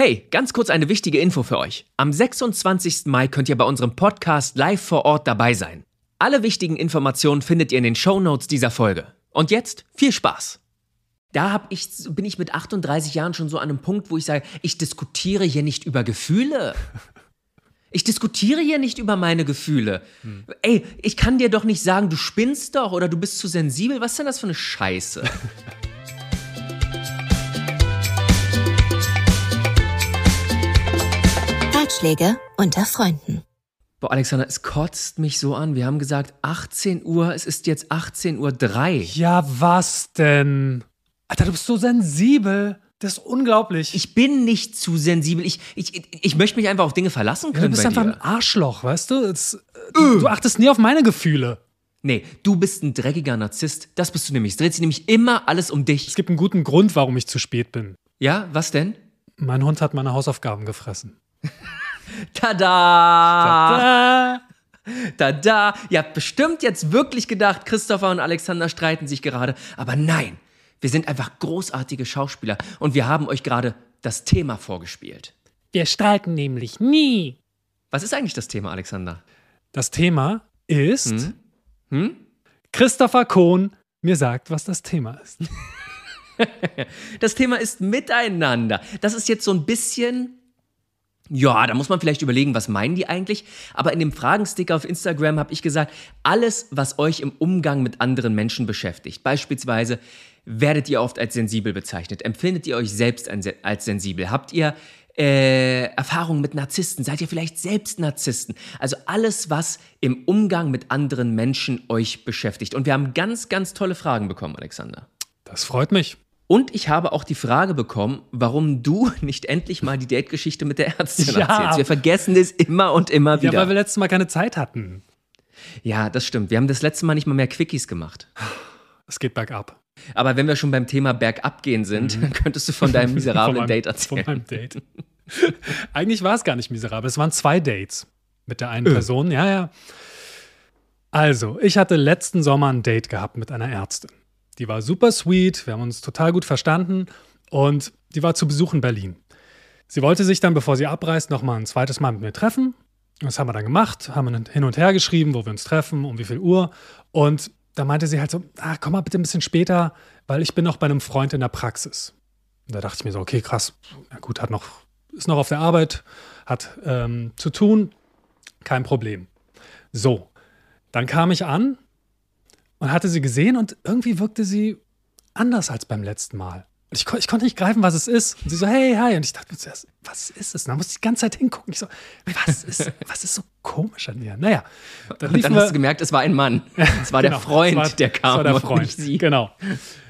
Hey, ganz kurz eine wichtige Info für euch. Am 26. Mai könnt ihr bei unserem Podcast live vor Ort dabei sein. Alle wichtigen Informationen findet ihr in den Shownotes dieser Folge. Und jetzt viel Spaß! Da hab ich, bin ich mit 38 Jahren schon so an einem Punkt, wo ich sage, ich diskutiere hier nicht über Gefühle. Ich diskutiere hier nicht über meine Gefühle. Hm. Ey, ich kann dir doch nicht sagen, du spinnst doch oder du bist zu sensibel. Was ist denn das für eine Scheiße? Ratschläge unter Freunden. Boah, Alexander, es kotzt mich so an. Wir haben gesagt 18 Uhr, es ist jetzt 18.03 Uhr. Ja, was denn? Alter, du bist so sensibel. Das ist unglaublich. Ich bin nicht zu sensibel. Ich, ich, ich möchte mich einfach auf Dinge verlassen können. Ja, du bist einfach dir. ein Arschloch, weißt du? Das, du, du achtest nie auf meine Gefühle. Nee, du bist ein dreckiger Narzisst. Das bist du nämlich. Es dreht sich nämlich immer alles um dich. Es gibt einen guten Grund, warum ich zu spät bin. Ja, was denn? Mein Hund hat meine Hausaufgaben gefressen. Tada! Tada! Tada! Ihr habt bestimmt jetzt wirklich gedacht, Christopher und Alexander streiten sich gerade. Aber nein, wir sind einfach großartige Schauspieler und wir haben euch gerade das Thema vorgespielt. Wir streiten nämlich nie. Was ist eigentlich das Thema, Alexander? Das Thema ist hm? Hm? Christopher Kohn mir sagt, was das Thema ist. das Thema ist Miteinander. Das ist jetzt so ein bisschen ja, da muss man vielleicht überlegen, was meinen die eigentlich? Aber in dem Fragensticker auf Instagram habe ich gesagt, alles, was euch im Umgang mit anderen Menschen beschäftigt. Beispielsweise, werdet ihr oft als sensibel bezeichnet? Empfindet ihr euch selbst als sensibel? Habt ihr äh, Erfahrungen mit Narzissten? Seid ihr vielleicht selbst Narzissten? Also alles, was im Umgang mit anderen Menschen euch beschäftigt. Und wir haben ganz, ganz tolle Fragen bekommen, Alexander. Das freut mich. Und ich habe auch die Frage bekommen, warum du nicht endlich mal die Date-Geschichte mit der Ärztin ja. erzählst. Wir vergessen es immer und immer wieder. Ja, weil wir letztes Mal keine Zeit hatten. Ja, das stimmt. Wir haben das letzte Mal nicht mal mehr Quickies gemacht. Es geht bergab. Aber wenn wir schon beim Thema bergab gehen sind, mhm. dann könntest du von deinem miserablen von meinem, Date erzählen. Von meinem Date. Eigentlich war es gar nicht miserabel. Es waren zwei Dates mit der einen öh. Person. Ja, ja. Also, ich hatte letzten Sommer ein Date gehabt mit einer Ärztin. Die war super sweet, wir haben uns total gut verstanden und die war zu Besuch in Berlin. Sie wollte sich dann, bevor sie abreist, nochmal ein zweites Mal mit mir treffen. Das haben wir dann gemacht, haben hin und her geschrieben, wo wir uns treffen, um wie viel Uhr. Und da meinte sie halt so, ah, komm mal bitte ein bisschen später, weil ich bin noch bei einem Freund in der Praxis. Und da dachte ich mir so, okay, krass, na gut, hat noch, ist noch auf der Arbeit, hat ähm, zu tun, kein Problem. So, dann kam ich an und hatte sie gesehen und irgendwie wirkte sie anders als beim letzten Mal. Ich, ich, konnte nicht greifen, was es ist. Und sie so, hey, hi. Und ich dachte mir zuerst, was ist es? Und dann musste ich die ganze Zeit hingucken. Ich so, was ist, was ist so komisch an ihr? Naja. Dann, und dann hast du gemerkt, es war ein Mann. Es war genau, der Freund, war, der kam. Es war der Freund. Sie. Genau.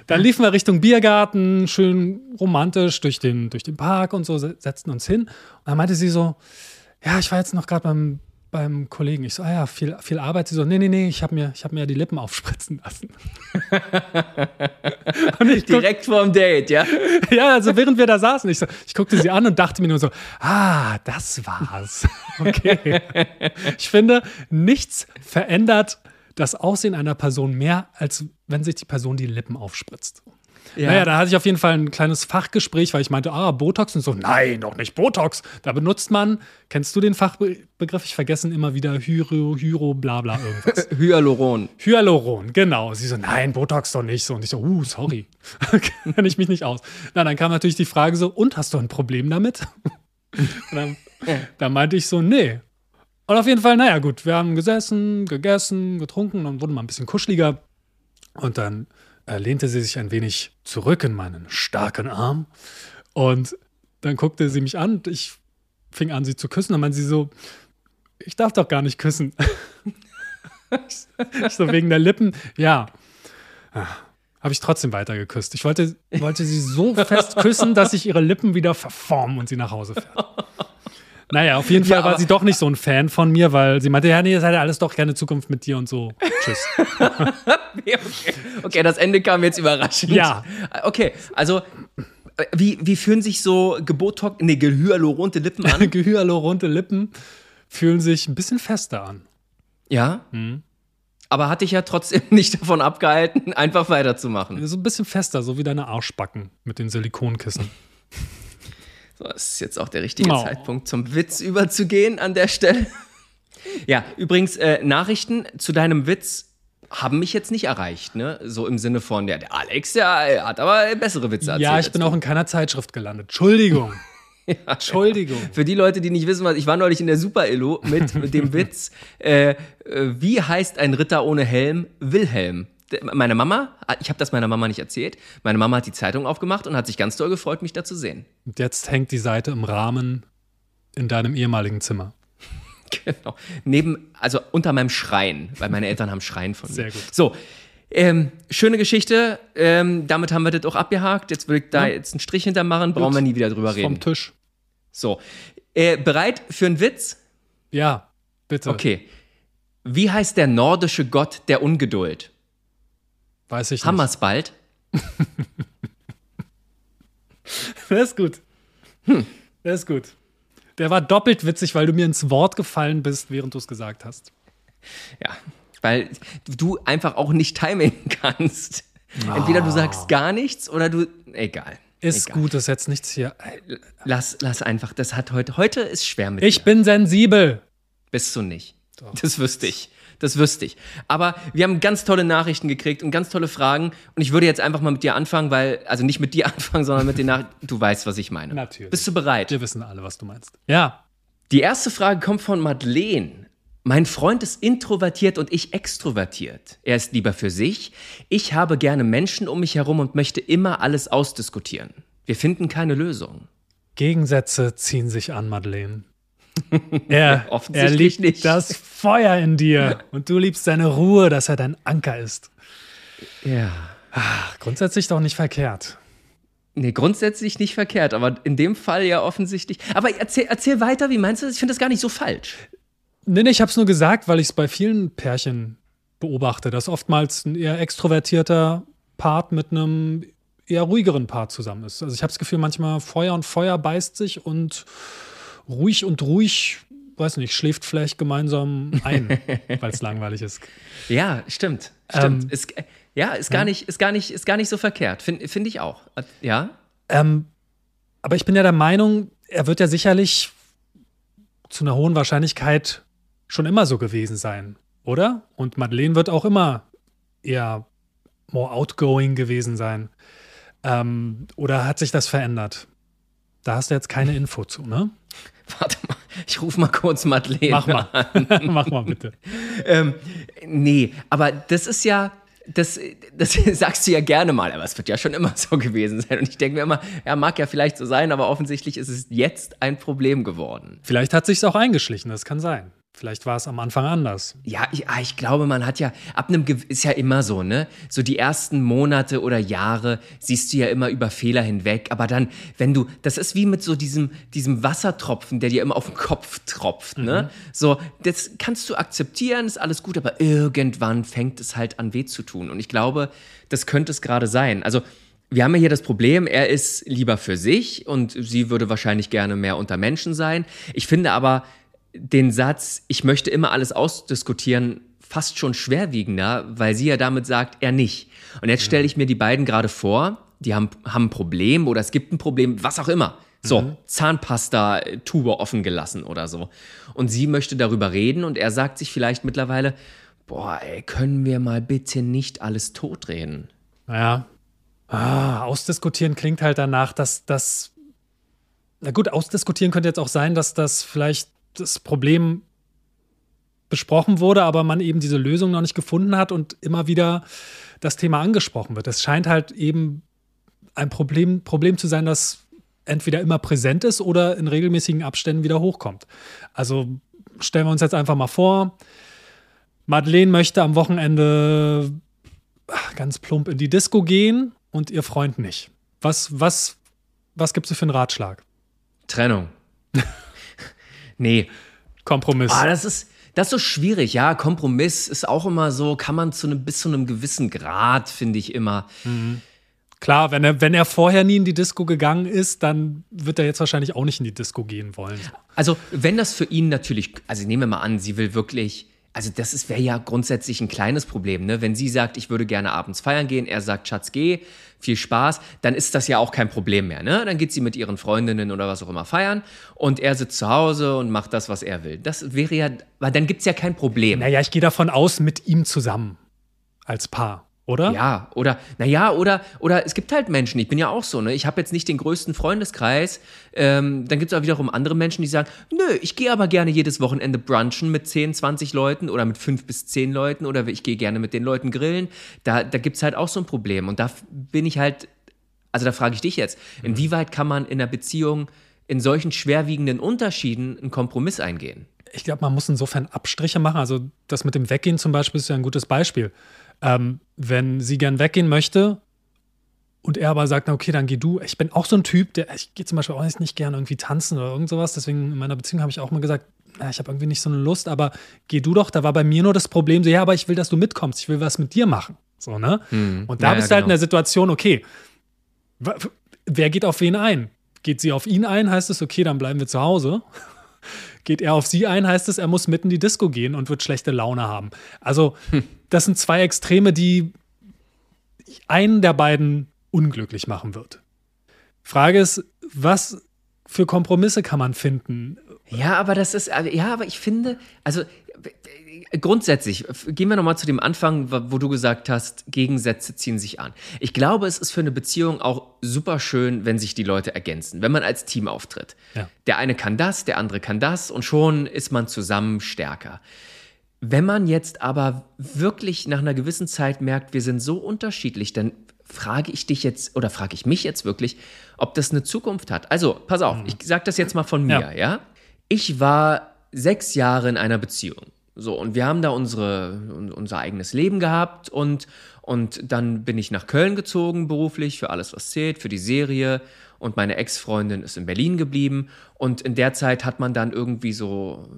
Dann liefen wir Richtung Biergarten, schön romantisch durch den, durch den Park und so, setzten uns hin. Und dann meinte sie so, ja, ich war jetzt noch gerade beim beim Kollegen. Ich so, ah ja, viel, viel Arbeit. Sie so, nee, nee, nee, ich habe mir, hab mir die Lippen aufspritzen lassen. Direkt vorm Date, ja? ja, also während wir da saßen, ich, so, ich guckte sie an und dachte mir nur so, ah, das war's. Okay. ich finde, nichts verändert das Aussehen einer Person mehr, als wenn sich die Person die Lippen aufspritzt. Ja. Naja, da hatte ich auf jeden Fall ein kleines Fachgespräch, weil ich meinte, ah, Botox und so. Nein, doch nicht Botox. Da benutzt man, kennst du den Fachbegriff? Ich vergesse immer wieder Hyro, Hyro, bla bla irgendwas. Hyaluron. Hyaluron, genau. Sie so, nein, Botox doch nicht so. Und ich so, uh, sorry. Kenne ich mich nicht aus. Na, dann kam natürlich die Frage so, und hast du ein Problem damit? dann, dann meinte ich so, nee. Und auf jeden Fall, naja, gut, wir haben gesessen, gegessen, getrunken, dann wurde mal ein bisschen kuscheliger. Und dann lehnte sie sich ein wenig zurück in meinen starken Arm und dann guckte sie mich an und ich fing an, sie zu küssen. Dann meinte sie so, ich darf doch gar nicht küssen. ich so wegen der Lippen, ja. Ah, Habe ich trotzdem weiter geküsst. Ich wollte, wollte sie so fest küssen, dass sich ihre Lippen wieder verformen und sie nach Hause fährt. Naja, auf jeden Fall ja, war sie doch nicht so ein Fan von mir, weil sie meinte, ja, nee, das hat ja alles doch keine Zukunft mit dir und so. Tschüss. okay. okay, das Ende kam jetzt überraschend. Ja. Okay, also wie, wie fühlen sich so gebotox, nee, gehyaluronte Lippen an? gehyaluronte Lippen fühlen sich ein bisschen fester an. Ja? Mhm. Aber hat dich ja trotzdem nicht davon abgehalten, einfach weiterzumachen. So ein bisschen fester, so wie deine Arschbacken mit den Silikonkissen. So, das ist jetzt auch der richtige Oh. Zeitpunkt, zum Witz überzugehen an der Stelle. Ja, übrigens, äh, Nachrichten zu deinem Witz haben mich jetzt nicht erreicht, ne? So im Sinne von, der, der Alex, der hat aber bessere Witze erzählt. Ja, ich bin auch in keiner Zeitschrift gelandet. Entschuldigung. Entschuldigung. Für die Leute, die nicht wissen, was ich war neulich in der Super-Illo mit, mit dem Witz, äh, äh, wie heißt ein Ritter ohne Helm? Wilhelm. Meine Mama, ich habe das meiner Mama nicht erzählt, meine Mama hat die Zeitung aufgemacht und hat sich ganz doll gefreut, mich da zu sehen. Und jetzt hängt die Seite im Rahmen in deinem ehemaligen Zimmer. Genau. Neben, also unter meinem Schrein, weil meine Eltern haben Schrein von mir. Sehr gut. So, ähm, schöne Geschichte. Ähm, damit haben wir das auch abgehakt. Jetzt würde ich da Ja. jetzt einen Strich hintermachen, brauchen wir nie wieder drüber reden. Vom Tisch. So, äh, bereit für einen Witz? Ja, bitte. Okay. Wie heißt der nordische Gott der Ungeduld? Weiß ich Haben nicht. bald? Das ist gut. Hm. Das ist gut. Der war doppelt witzig, weil du mir ins Wort gefallen bist, während du es gesagt hast. Ja, weil du einfach auch nicht timen kannst. Entweder du sagst gar nichts oder du. Egal. Ist egal. gut, ist jetzt nichts hier. Lass, lass einfach. Das hat heute. Heute ist schwer mit Ich dir. bin sensibel. Bist du nicht. Das wüsste ich. Das wüsste ich. Aber wir haben ganz tolle Nachrichten gekriegt und ganz tolle Fragen. Und ich würde jetzt einfach mal mit dir anfangen, weil, also nicht mit dir anfangen, sondern mit den Nachrichten. Du weißt, was ich meine. Natürlich. Bist du bereit? Wir wissen alle, was du meinst. Ja. Die erste Frage kommt von Madeleine. Mein Freund ist introvertiert und ich extrovertiert. Er ist lieber für sich. Ich habe gerne Menschen um mich herum und möchte immer alles ausdiskutieren. Wir finden keine Lösung. Gegensätze ziehen sich an, Madeleine. Er, er liebt nicht. das Feuer in dir und du liebst seine Ruhe, dass er dein Anker ist. Ja. Ach, grundsätzlich doch nicht verkehrt. Nee, grundsätzlich nicht verkehrt, aber in dem Fall ja offensichtlich. Aber erzähl, erzähl weiter, wie meinst du das? Ich finde das gar nicht so falsch. Nee, nee, ich habe es nur gesagt, weil ich es bei vielen Pärchen beobachte, dass oftmals ein eher extrovertierter Part mit einem eher ruhigeren Part zusammen ist. Also ich habe das Gefühl, manchmal Feuer und Feuer beißt sich und ruhig und ruhig, weiß nicht, schläft vielleicht gemeinsam ein, weil es langweilig ist. Ja, stimmt. Stimmt. Ähm, ist, ja, ist gar, nicht, ist, gar nicht, ist gar nicht so verkehrt. Finde find ich auch. Ja? Ähm, aber ich bin ja der Meinung, er wird ja sicherlich zu einer hohen Wahrscheinlichkeit schon immer so gewesen sein, oder? Und Madeleine wird auch immer eher more outgoing gewesen sein. Ähm, oder hat sich das verändert? Da hast du jetzt keine Info zu, ne? Warte mal, ich rufe mal kurz Madeleine. Mach mal. Mach mal bitte. Ähm, nee, aber das ist ja, das, das sagst du ja gerne mal, aber es wird ja schon immer so gewesen sein. Und ich denke mir immer, ja, mag ja vielleicht so sein, aber offensichtlich ist es jetzt ein Problem geworden. Vielleicht hat sich's auch eingeschlichen, das kann sein. Vielleicht war es am Anfang anders. Ja, ich, ah, ich glaube, man hat ja, ab einem, ist ja immer so, ne? So die ersten Monate oder Jahre siehst du ja immer über Fehler hinweg. Aber dann, wenn du, das ist wie mit so diesem, diesem Wassertropfen, der dir immer auf den Kopf tropft, ne? So, das kannst du akzeptieren, ist alles gut, aber irgendwann fängt es halt an weh zu tun. Und ich glaube, das könnte es gerade sein. Also, wir haben ja hier das Problem, er ist lieber für sich und sie würde wahrscheinlich gerne mehr unter Menschen sein. Ich finde aber den Satz, ich möchte immer alles ausdiskutieren, fast schon schwerwiegender, weil sie ja damit sagt, er nicht. Und jetzt stelle ich mir die beiden gerade vor, die haben, haben ein Problem oder es gibt ein Problem, was auch immer. So, Zahnpasta-Tube offen gelassen oder so. Und sie möchte darüber reden und er sagt sich vielleicht mittlerweile, boah, ey, können wir mal bitte nicht alles totreden? Naja. Ah, ausdiskutieren klingt halt danach, dass das. Na gut, ausdiskutieren könnte jetzt auch sein, dass das vielleicht das Problem besprochen wurde, aber man eben diese Lösung noch nicht gefunden hat und immer wieder das Thema angesprochen wird. Es scheint halt eben ein Problem, Problem zu sein, das entweder immer präsent ist oder in regelmäßigen Abständen wieder hochkommt. Also stellen wir uns jetzt einfach mal vor, Madeleine möchte am Wochenende ganz plump in die Disco gehen und ihr Freund nicht. Was, was, was gibt es für einen Ratschlag? Trennung. nee, Kompromiss. Ah, das ist, das ist so schwierig, ja. Kompromiss ist auch immer so, kann man zu einem, bis zu einem gewissen Grad, finde ich immer. Klar, wenn er, wenn er vorher nie in die Disco gegangen ist, dann wird er jetzt wahrscheinlich auch nicht in die Disco gehen wollen. Also, wenn das für ihn natürlich, also ich nehme mal an, sie will wirklich, also das wäre ja grundsätzlich ein kleines Problem, ne? Wenn sie sagt, ich würde gerne abends feiern gehen, er sagt, Schatz, geh, viel Spaß, dann ist das ja auch kein Problem mehr, ne? Dann geht sie mit ihren Freundinnen oder was auch immer feiern und er sitzt zu Hause und macht das, was er will. Das wäre ja, weil dann gibt es ja kein Problem. Naja, ich gehe davon aus, mit ihm zusammen als Paar oder? Ja, oder, naja, oder, oder es gibt halt Menschen, ich bin ja auch so, ne? Ich habe jetzt nicht den größten Freundeskreis. Ähm, dann gibt es auch wiederum andere Menschen, die sagen, nö, ich gehe aber gerne jedes Wochenende brunchen mit 10, 20 Leuten oder mit 5 bis 10 Leuten oder ich gehe gerne mit den Leuten grillen. Da, da gibt es halt auch so ein Problem. Und da bin ich halt, also da frage ich dich jetzt, mhm. inwieweit kann man in einer Beziehung in solchen schwerwiegenden Unterschieden einen Kompromiss eingehen? Ich glaube, man muss insofern Abstriche machen. Also das mit dem Weggehen zum Beispiel ist ja ein gutes Beispiel. Ähm, wenn sie gern weggehen möchte und er aber sagt, na okay, dann geh du. Ich bin auch so ein Typ, der, ich gehe zum Beispiel auch nicht gerne irgendwie tanzen oder irgend sowas. Deswegen in meiner Beziehung habe ich auch mal gesagt, na, ich habe irgendwie nicht so eine Lust, aber geh du doch. Da war bei mir nur das Problem, so, ja, aber ich will, dass du mitkommst. Ich will was mit dir machen. So, ne? Mhm. Und da ja, bist du ja, halt in genau. der Situation, okay, wer geht auf wen ein? Geht sie auf ihn ein, heißt es, okay, dann bleiben wir zu Hause. Geht er auf sie ein, heißt es, er muss mitten in die Disco gehen und wird schlechte Laune haben. Also, hm das sind zwei Extreme, die einen der beiden unglücklich machen wird. Frage ist, was für Kompromisse kann man finden? Ja, aber das ist, ja, aber ich finde, also grundsätzlich, gehen wir nochmal zu dem Anfang, wo du gesagt hast, Gegensätze ziehen sich an. Ich glaube, es ist für eine Beziehung auch super schön, wenn sich die Leute ergänzen, wenn man als Team auftritt. Ja. Der eine kann das, der andere kann das und schon ist man zusammen stärker. Wenn man jetzt aber wirklich nach einer gewissen Zeit merkt, wir sind so unterschiedlich, dann frage ich dich jetzt oder frage ich mich jetzt wirklich, ob das eine Zukunft hat. Also, pass auf, ich sage das jetzt mal von mir, ja. ja? Ich war sechs Jahre in einer Beziehung. So, und wir haben da unsere, unser eigenes Leben gehabt und, und dann bin ich nach Köln gezogen beruflich für alles, was zählt, für die Serie und meine Ex-Freundin ist in Berlin geblieben. Und in der Zeit hat man dann irgendwie so,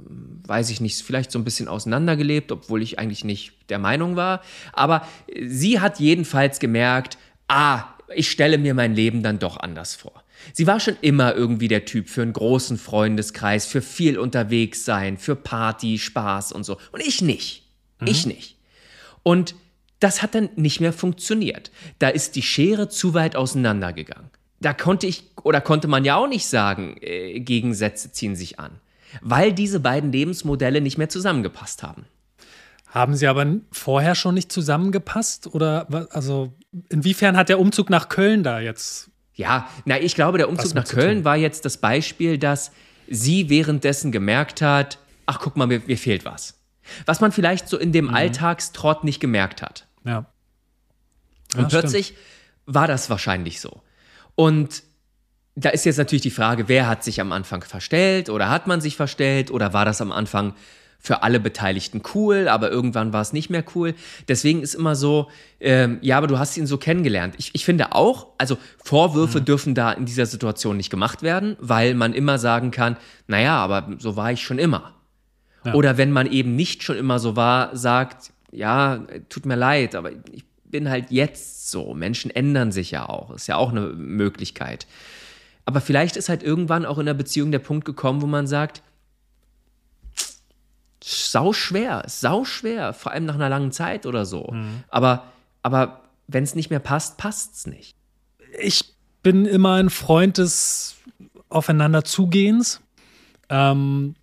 weiß ich nicht, vielleicht so ein bisschen auseinandergelebt, obwohl ich eigentlich nicht der Meinung war. Aber sie hat jedenfalls gemerkt, ah, ich stelle mir mein Leben dann doch anders vor. Sie war schon immer irgendwie der Typ für einen großen Freundeskreis, für viel unterwegs sein, für Party, Spaß und so. Und ich nicht. Mhm. Ich nicht. Und das hat dann nicht mehr funktioniert. Da ist die Schere zu weit auseinandergegangen da konnte ich oder konnte man ja auch nicht sagen, äh, Gegensätze ziehen sich an, weil diese beiden Lebensmodelle nicht mehr zusammengepasst haben. Haben sie aber vorher schon nicht zusammengepasst? Oder also inwiefern hat der Umzug nach Köln da jetzt? Ja, na, ich glaube, der Umzug nach Köln war jetzt das Beispiel, dass sie währenddessen gemerkt hat, ach guck mal, mir, mir fehlt was. Was man vielleicht so in dem mhm. Alltagstrott nicht gemerkt hat. Ja. Und ja, plötzlich stimmt. war das wahrscheinlich so. Und da ist jetzt natürlich die Frage, wer hat sich am Anfang verstellt oder hat man sich verstellt oder war das am Anfang für alle Beteiligten cool, aber irgendwann war es nicht mehr cool. Deswegen ist immer so, ähm, ja, aber du hast ihn so kennengelernt. Ich, ich finde auch, also Vorwürfe mhm. dürfen da in dieser Situation nicht gemacht werden, weil man immer sagen kann, naja, aber so war ich schon immer. Ja. Oder wenn man eben nicht schon immer so war, sagt, ja, tut mir leid, aber ich bin halt jetzt so. Menschen ändern sich ja auch. Ist ja auch eine Möglichkeit. Aber vielleicht ist halt irgendwann auch in der Beziehung der Punkt gekommen, wo man sagt, sau schwer, sau schwer, vor allem nach einer langen Zeit oder so. Mhm. Aber, aber wenn es nicht mehr passt, passt es nicht. Ich bin immer ein Freund des Aufeinanderzugehens. Ähm,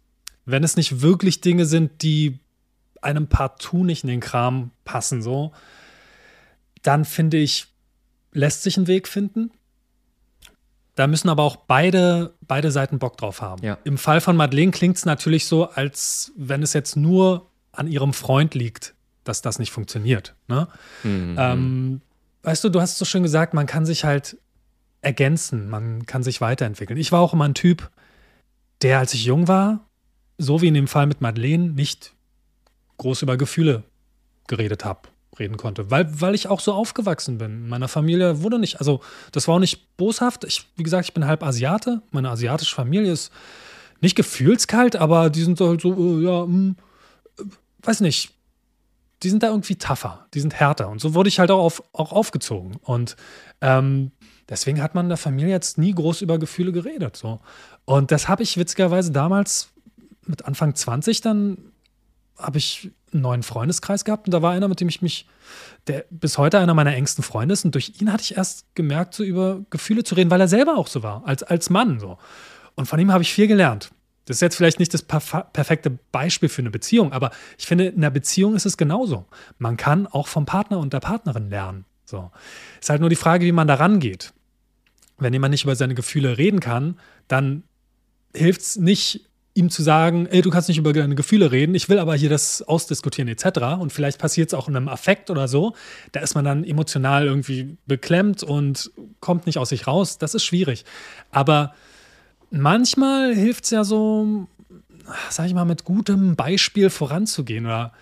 wenn es nicht wirklich Dinge sind, die einem partout nicht in den Kram passen, so, dann finde ich, lässt sich ein Weg finden. Da müssen aber auch beide, beide Seiten Bock drauf haben. Ja. Im Fall von Madeleine klingt es natürlich so, als wenn es jetzt nur an ihrem Freund liegt, dass das nicht funktioniert. Ne? Mhm. Ähm, weißt du, du hast so schön gesagt, man kann sich halt ergänzen, man kann sich weiterentwickeln. Ich war auch immer ein Typ, der, als ich jung war, so wie in dem Fall mit Madeleine, nicht groß über Gefühle geredet habe reden konnte, weil, weil ich auch so aufgewachsen bin. In meiner Familie wurde nicht, also das war auch nicht boshaft. Ich, wie gesagt, ich bin halb Asiate. Meine asiatische Familie ist nicht gefühlskalt, aber die sind halt so, äh, ja, mh, hm, äh, weiß nicht. Die sind da irgendwie tougher, die sind härter. Und so wurde ich halt auch, auf, auch aufgezogen. Und ähm, deswegen hat man in der Familie jetzt nie groß über Gefühle geredet. So. Und das habe ich witzigerweise damals mit Anfang 20 dann habe ich einen neuen Freundeskreis gehabt und da war einer, mit dem ich mich, der bis heute einer meiner engsten Freunde ist und durch ihn hatte ich erst gemerkt, so über Gefühle zu reden, weil er selber auch so war, als, als Mann so. Und von ihm habe ich viel gelernt. Das ist jetzt vielleicht nicht das perfekte Beispiel für eine Beziehung, aber ich finde, in einer Beziehung ist es genauso. Man kann auch vom Partner und der Partnerin lernen. So. Ist halt nur die Frage, wie man da rangeht. Wenn jemand nicht über seine Gefühle reden kann, dann hilft es nicht, ihm zu sagen, ey, du kannst nicht über deine Gefühle reden, ich will aber hier das ausdiskutieren etc. Und vielleicht passiert es auch in einem Affekt oder so. Da ist man dann emotional irgendwie beklemmt und kommt nicht aus sich raus. Das ist schwierig. Aber manchmal hilft es ja so, sag ich mal, mit gutem Beispiel voranzugehen oder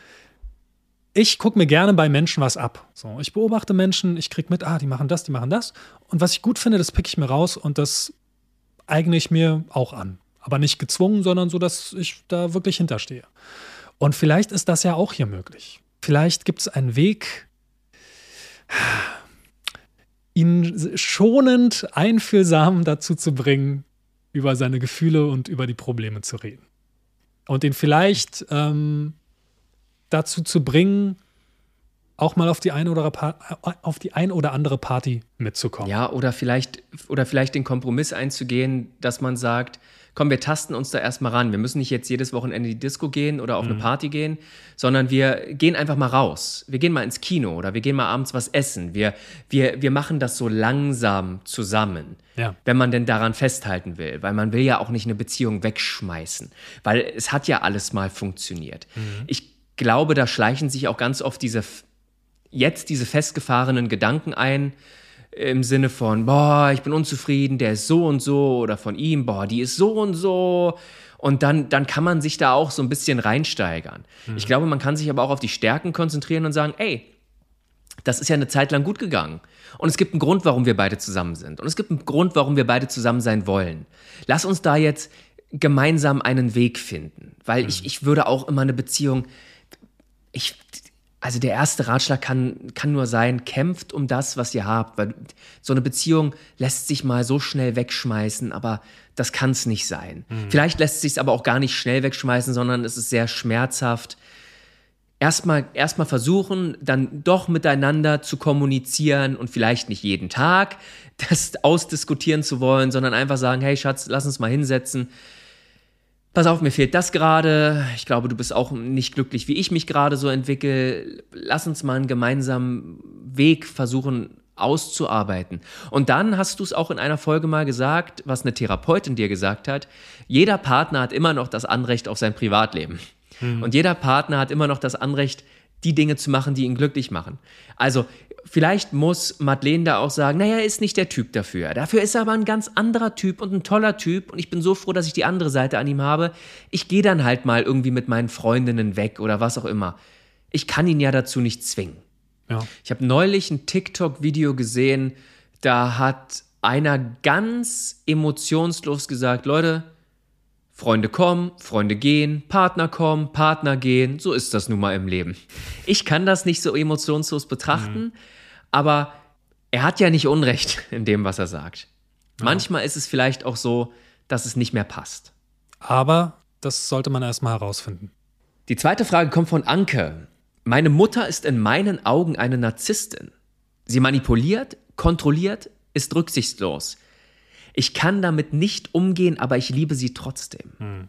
ich gucke mir gerne bei Menschen was ab. So, ich beobachte Menschen, ich kriege mit, ah, die machen das, die machen das. Und was ich gut finde, das pick ich mir raus und das eigne ich mir auch an. Aber nicht gezwungen, sondern so, dass ich da wirklich hinterstehe. Und vielleicht ist das ja auch hier möglich. Vielleicht gibt es einen Weg, ihn schonend, einfühlsam dazu zu bringen, über seine Gefühle und über die Probleme zu reden. Und ihn vielleicht ähm, dazu zu bringen, auch mal auf die eine oder, auf die ein oder andere Party mitzukommen. Ja, oder vielleicht, oder vielleicht den Kompromiss einzugehen, dass man sagt, komm, wir tasten uns da erstmal ran. Wir müssen nicht jetzt jedes Wochenende in die Disco gehen oder auf mhm. eine Party gehen, sondern wir gehen einfach mal raus. Wir gehen mal ins Kino oder wir gehen mal abends was essen. Wir, wir, wir machen das so langsam zusammen, ja. wenn man denn daran festhalten will. Weil man will ja auch nicht eine Beziehung wegschmeißen, weil es hat ja alles mal funktioniert. Mhm. Ich glaube, da schleichen sich auch ganz oft diese jetzt diese festgefahrenen Gedanken ein, im Sinne von, boah, ich bin unzufrieden, der ist so und so, oder von ihm, boah, die ist so und so. Und dann, dann kann man sich da auch so ein bisschen reinsteigern. Mhm. Ich glaube, man kann sich aber auch auf die Stärken konzentrieren und sagen, ey, das ist ja eine Zeit lang gut gegangen. Und es gibt einen Grund, warum wir beide zusammen sind. Und es gibt einen Grund, warum wir beide zusammen sein wollen. Lass uns da jetzt gemeinsam einen Weg finden. Weil mhm. ich, ich würde auch immer eine Beziehung, ich, also der erste Ratschlag kann, kann nur sein, kämpft um das, was ihr habt, weil so eine Beziehung lässt sich mal so schnell wegschmeißen, aber das kann es nicht sein. Mhm. Vielleicht lässt es sich aber auch gar nicht schnell wegschmeißen, sondern es ist sehr schmerzhaft. Erstmal erst versuchen, dann doch miteinander zu kommunizieren und vielleicht nicht jeden Tag das ausdiskutieren zu wollen, sondern einfach sagen, hey Schatz, lass uns mal hinsetzen pass auf, mir fehlt das gerade, ich glaube, du bist auch nicht glücklich, wie ich mich gerade so entwickle, lass uns mal einen gemeinsamen Weg versuchen auszuarbeiten. Und dann hast du es auch in einer Folge mal gesagt, was eine Therapeutin dir gesagt hat, jeder Partner hat immer noch das Anrecht auf sein Privatleben. Hm. Und jeder Partner hat immer noch das Anrecht, die Dinge zu machen, die ihn glücklich machen. Also vielleicht muss Madeleine da auch sagen, naja, er ist nicht der Typ dafür. Dafür ist er aber ein ganz anderer Typ und ein toller Typ und ich bin so froh, dass ich die andere Seite an ihm habe. Ich gehe dann halt mal irgendwie mit meinen Freundinnen weg oder was auch immer. Ich kann ihn ja dazu nicht zwingen. Ja. Ich habe neulich ein TikTok-Video gesehen, da hat einer ganz emotionslos gesagt, Leute, Freunde kommen, Freunde gehen, Partner kommen, Partner gehen, so ist das nun mal im Leben. Ich kann das nicht so emotionslos betrachten, mhm. aber er hat ja nicht Unrecht in dem, was er sagt. Ja. Manchmal ist es vielleicht auch so, dass es nicht mehr passt. Aber das sollte man erstmal herausfinden. Die zweite Frage kommt von Anke. Meine Mutter ist in meinen Augen eine Narzisstin. Sie manipuliert, kontrolliert, ist rücksichtslos. Ich kann damit nicht umgehen, aber ich liebe sie trotzdem. Hm.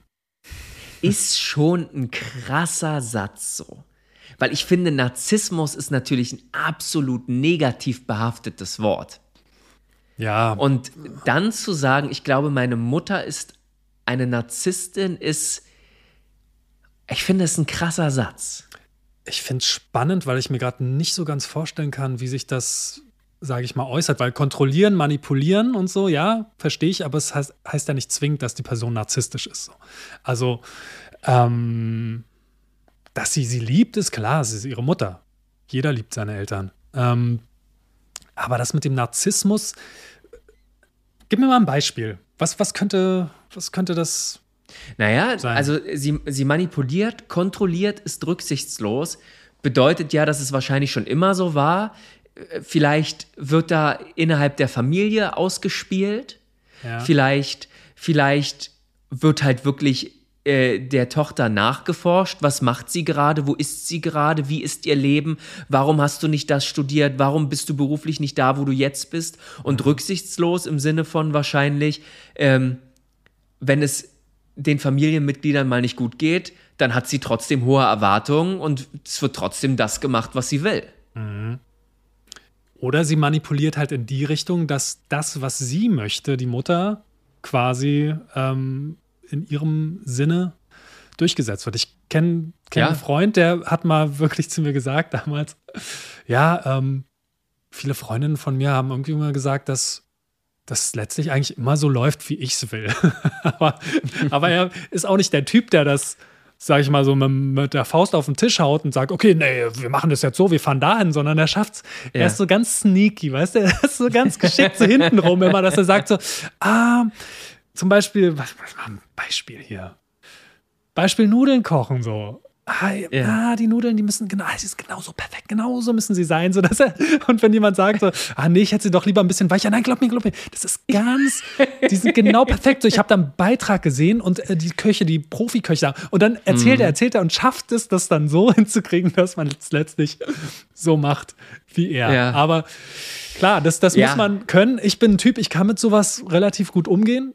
Ist schon ein krasser Satz so. Weil ich finde, Narzissmus ist natürlich ein absolut negativ behaftetes Wort. Ja. Und dann zu sagen, ich glaube, meine Mutter ist eine Narzisstin, ist, ich finde es ein krasser Satz. Ich finde es spannend, weil ich mir gerade nicht so ganz vorstellen kann, wie sich das sage ich mal, äußert, weil kontrollieren, manipulieren und so, ja, verstehe ich, aber es heißt, heißt, ja nicht zwingend, dass die Person narzisstisch ist. So. Also, ähm, dass sie sie liebt, ist klar, sie ist ihre Mutter. Jeder liebt seine Eltern. Ähm, aber das mit dem Narzissmus, gib mir mal ein Beispiel. Was, was, könnte, was könnte das naja, sein? also sie, sie manipuliert, kontrolliert, ist rücksichtslos. Bedeutet ja, dass es wahrscheinlich schon immer so war vielleicht wird da innerhalb der Familie ausgespielt. Ja. Vielleicht, vielleicht wird halt wirklich äh, der Tochter nachgeforscht? Was macht sie gerade? Wo ist sie gerade? Wie ist ihr Leben? Warum hast du nicht das studiert? Warum bist du beruflich nicht da, wo du jetzt bist? Und rücksichtslos im Sinne von wahrscheinlich, ähm, wenn es den Familienmitgliedern mal nicht gut geht, dann hat sie trotzdem hohe Erwartungen und es wird trotzdem das gemacht, was sie will. Oder sie manipuliert halt in die Richtung, dass das, was sie möchte, die Mutter quasi ähm, in ihrem Sinne durchgesetzt wird. Ich kenne kenn Ja. einen Freund, der hat mal wirklich zu mir gesagt damals, ja, ähm, viele Freundinnen von mir haben irgendwie immer gesagt, dass das letztlich eigentlich immer so läuft, wie ich es will. aber, aber er ist auch nicht der Typ, der das, sag ich mal, so mit, der Faust auf den Tisch haut und sagt, okay, nee, wir machen das jetzt so, wir fahren dahin, sondern er schafft's. Er Ja. ist so ganz sneaky, weißt du? Er ist so ganz geschickt so hinten rum immer, dass er sagt so, ah, zum Beispiel, was, was mal ein Beispiel hier? Beispiel Nudeln kochen so. Ah, Ja. ah, die Nudeln, die müssen genau, es ist genauso perfekt, genauso müssen sie sein, so dass er und wenn jemand sagt so, ah nee, ich hätte sie doch lieber ein bisschen weicher, nein, glaub mir, glaub mir, das ist ganz, die sind genau perfekt. So, ich habe da einen Beitrag gesehen und äh, die Köche, die Profiköche und dann erzählt Mhm. er, erzählt er und schafft es, das dann so hinzukriegen, dass man es letztlich so macht wie er. Ja. Aber klar, das, das Ja. muss man können. Ich bin ein Typ, ich kann mit sowas relativ gut umgehen.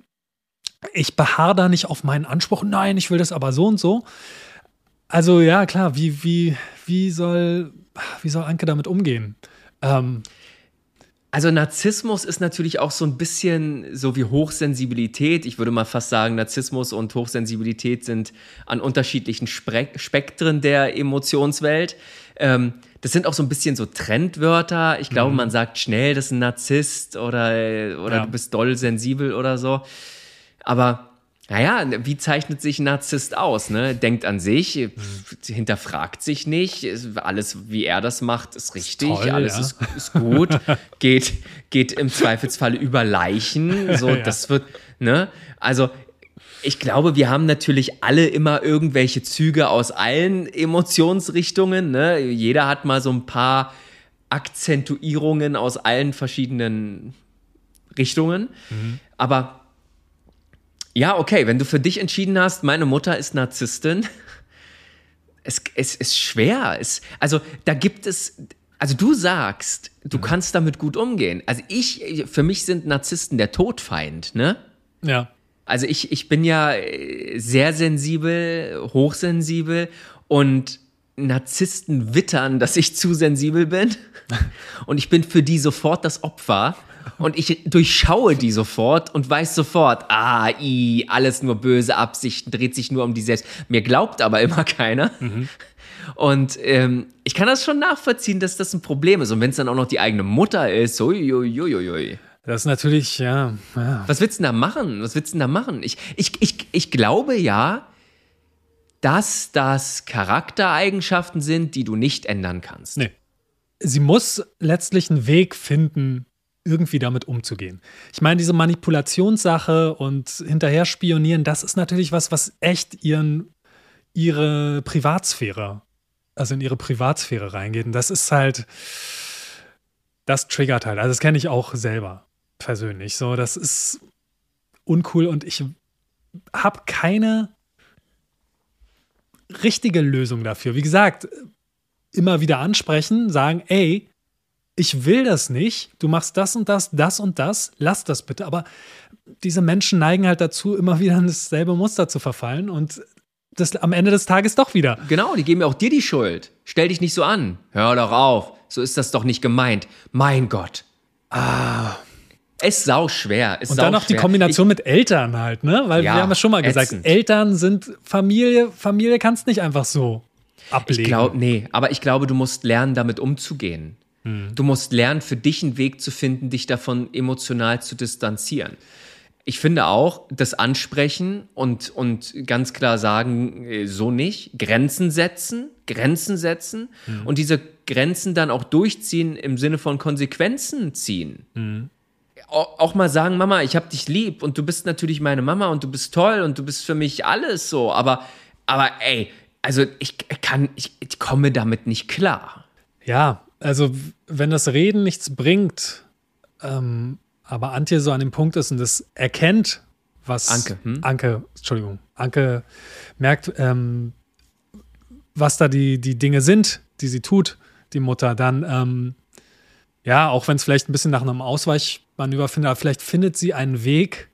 Ich beharre da nicht auf meinen Anspruch, nein, ich will das aber so und so. Also ja, klar, wie, wie, wie, soll, wie soll Anke damit umgehen? Ähm, Also Narzissmus ist natürlich auch so ein bisschen so wie Hochsensibilität. Ich würde mal fast sagen, Narzissmus und Hochsensibilität sind an unterschiedlichen Spre Spektren der Emotionswelt. Ähm, das sind auch so ein bisschen so Trendwörter. Ich glaube, man sagt schnell, das ist ein Narzisst oder, oder Ja. du bist doll sensibel oder so. Aber naja, wie zeichnet sich ein Narzisst aus? Ne? Denkt an sich, hinterfragt sich nicht. ist Alles, wie er das macht, ist richtig. toll, alles ja. ist, ist gut. geht, geht im Zweifelsfalle über Leichen. So, Ja. das wird, ne? Also, ich glaube, wir haben natürlich alle immer irgendwelche Züge aus allen Emotionsrichtungen. Ne? Jeder hat mal so ein paar Akzentuierungen aus allen verschiedenen Richtungen. Aber ja, okay, wenn du für dich entschieden hast, meine Mutter ist Narzisstin, es, es ist schwer. Es, also da gibt es, also du sagst, du kannst damit gut umgehen. Also ich, für mich sind Narzissten der Todfeind, ne? ja. Also ich, ich bin ja äh, sehr sensibel, hochsensibel und Narzissten wittern, dass ich zu sensibel bin. Und ich bin für die sofort das Opfer. Und ich durchschaue die sofort und weiß sofort, ah, i, alles nur böse Absichten, dreht sich nur um die selbst. Mir glaubt aber immer keiner. Und ähm, ich kann das schon nachvollziehen, dass das ein Problem ist. Und wenn es dann auch noch die eigene Mutter ist, uiuiuiui. Das ist natürlich, ja, ja. Was willst du denn da machen? Was willst du denn da machen? Ich, ich, ich, ich glaube ja, dass das Charaktereigenschaften sind, die du nicht ändern kannst. Nee. Sie muss letztlich einen Weg finden, irgendwie damit umzugehen. Ich meine, diese Manipulationssache und hinterher spionieren, das ist natürlich was, was echt ihren, ihre Privatsphäre, also in ihre Privatsphäre reingeht. Und das ist halt, das triggert halt. Also das kenne ich auch selber persönlich. So, das ist uncool und ich habe keine richtige Lösung dafür. Wie gesagt, immer wieder ansprechen, sagen, ey, ich will das nicht, du machst das und das, das und das, lass das bitte. Aber diese Menschen neigen halt dazu, immer wieder in dasselbe Muster zu verfallen und das am Ende des Tages doch wieder. Genau, die geben ja auch dir die Schuld. Stell dich nicht so an. Hör doch auf. So ist das doch nicht gemeint. Mein Gott. Ah. Ist sau schwer. Ist Und dann noch die. Kombination mit Eltern halt, ne? Weil Ja, wir haben ja schon mal gesagt, ätzend. Eltern sind Familie, Familie kannst nicht einfach so ablegen. Ich glaube, nee, aber ich glaube, du musst lernen, damit umzugehen. Du musst lernen, für dich einen Weg zu finden, dich davon emotional zu distanzieren. Ich finde auch, das Ansprechen und, und ganz klar sagen, äh, so nicht, Grenzen setzen, Grenzen setzen und diese Grenzen dann auch durchziehen im Sinne von Konsequenzen ziehen. Au- Auch mal sagen, Mama, ich hab dich lieb und du bist natürlich meine Mama und du bist toll und du bist für mich alles so, aber, aber ey, also ich kann, ich, ich komme damit nicht klar. Ja, also wenn das Reden nichts bringt, ähm, aber Antje so an dem Punkt ist und das erkennt, was Anke, hm? Anke, Entschuldigung, Anke merkt, ähm, was da die, die Dinge sind, die sie tut, die Mutter, dann, ähm, ja, auch wenn es vielleicht ein bisschen nach einem Ausweichmanöver findet, aber vielleicht findet sie einen Weg,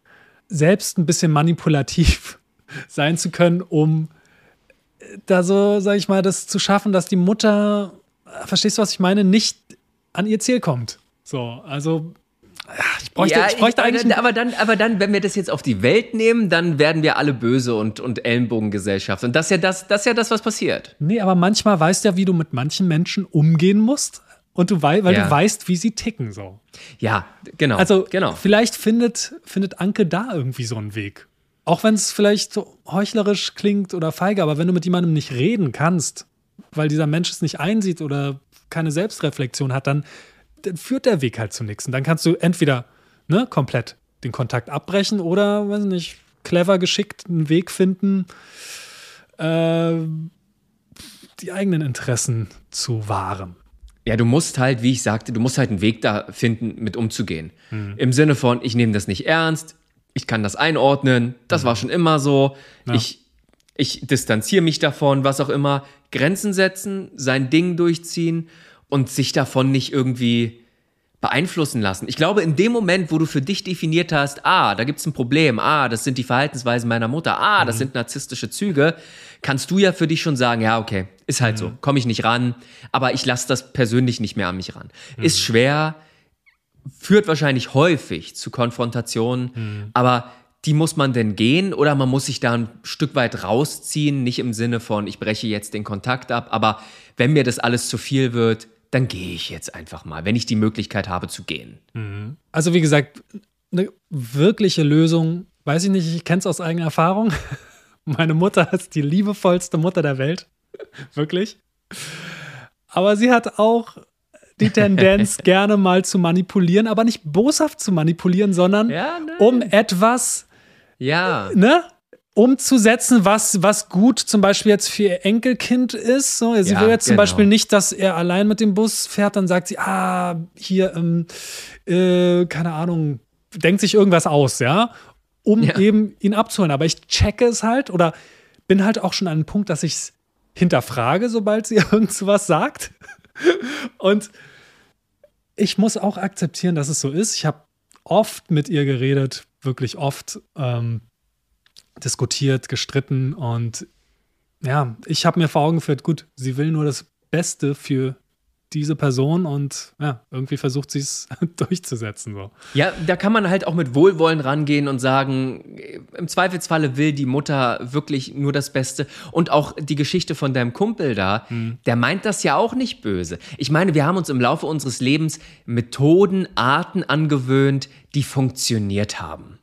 selbst ein bisschen manipulativ sein zu können, um da so, sag ich mal, das zu schaffen, dass die Mutter, verstehst du, was ich meine, nicht an ihr Ziel kommt. So, also ich bräuchte, ja, ich bräuchte aber, eigentlich. aber dann, aber dann, wenn wir das jetzt auf die Welt nehmen, dann werden wir alle böse und, und Ellenbogengesellschaft. Und das ist ja das, das ist ja das, was passiert. Nee, aber manchmal weißt du ja, wie du mit manchen Menschen umgehen musst. Und du weißt, weil Ja. du weißt, wie sie ticken so. Ja, genau. Also genau. vielleicht findet, findet Anke da irgendwie so einen Weg. Auch wenn es vielleicht so heuchlerisch klingt oder feige, aber wenn du mit jemandem nicht reden kannst, weil dieser Mensch es nicht einsieht oder keine Selbstreflexion hat, dann, dann führt der Weg halt zu nichts. Und dann kannst du entweder ne, komplett den Kontakt abbrechen oder, weiß nicht, clever, geschickt einen Weg finden, äh, die eigenen Interessen zu wahren. Ja, du musst halt, wie ich sagte, du musst halt einen Weg da finden, mit umzugehen. Im Sinne von, ich nehme das nicht ernst, ich kann das einordnen, das war schon immer so, ich, ich distanziere mich davon, was auch immer. Grenzen setzen, sein Ding durchziehen und sich davon nicht irgendwie beeinflussen lassen. Ich glaube, in dem Moment, wo du für dich definiert hast, ah, da gibt's ein Problem, ah, das sind die Verhaltensweisen meiner Mutter, ah, das sind narzisstische Züge, kannst du ja für dich schon sagen, ja, okay, ist halt so, komme ich nicht ran, aber ich lasse das persönlich nicht mehr an mich ran. Ist schwer, führt wahrscheinlich häufig zu Konfrontationen, aber die muss man denn gehen oder man muss sich da ein Stück weit rausziehen, nicht im Sinne von, ich breche jetzt den Kontakt ab, aber wenn mir das alles zu viel wird, dann gehe ich jetzt einfach mal, wenn ich die Möglichkeit habe zu gehen. Also wie gesagt, eine wirkliche Lösung, weiß ich nicht, ich kenne es aus eigener Erfahrung. Meine Mutter ist die liebevollste Mutter der Welt. Wirklich. Aber sie hat auch die Tendenz, gerne mal zu manipulieren, aber nicht boshaft zu manipulieren, sondern Ja, um etwas, Ja, ne? Umzusetzen, was, was gut zum Beispiel jetzt für ihr Enkelkind ist. So, sie Ja, will jetzt zum genau. Beispiel nicht, dass er allein mit dem Bus fährt, dann sagt sie, ah, hier, ähm, äh, keine Ahnung, denkt sich irgendwas aus, ja, um Ja. eben ihn abzuholen. Aber ich checke es halt oder bin halt auch schon an einem Punkt, dass ich es hinterfrage, sobald sie irgend so was sagt. Und ich muss auch akzeptieren, dass es so ist. Ich habe oft mit ihr geredet, wirklich oft ähm, diskutiert, gestritten und ja, ich habe mir vor Augen geführt, gut, sie will nur das Beste für diese Person und ja, irgendwie versucht sie es durchzusetzen. So. Ja, da kann man halt auch mit Wohlwollen rangehen und sagen, im Zweifelsfalle will die Mutter wirklich nur das Beste. Und auch die Geschichte von deinem Kumpel da, der meint das ja auch nicht böse. Ich meine, wir haben uns im Laufe unseres Lebens Methoden, Arten angewöhnt, die funktioniert haben.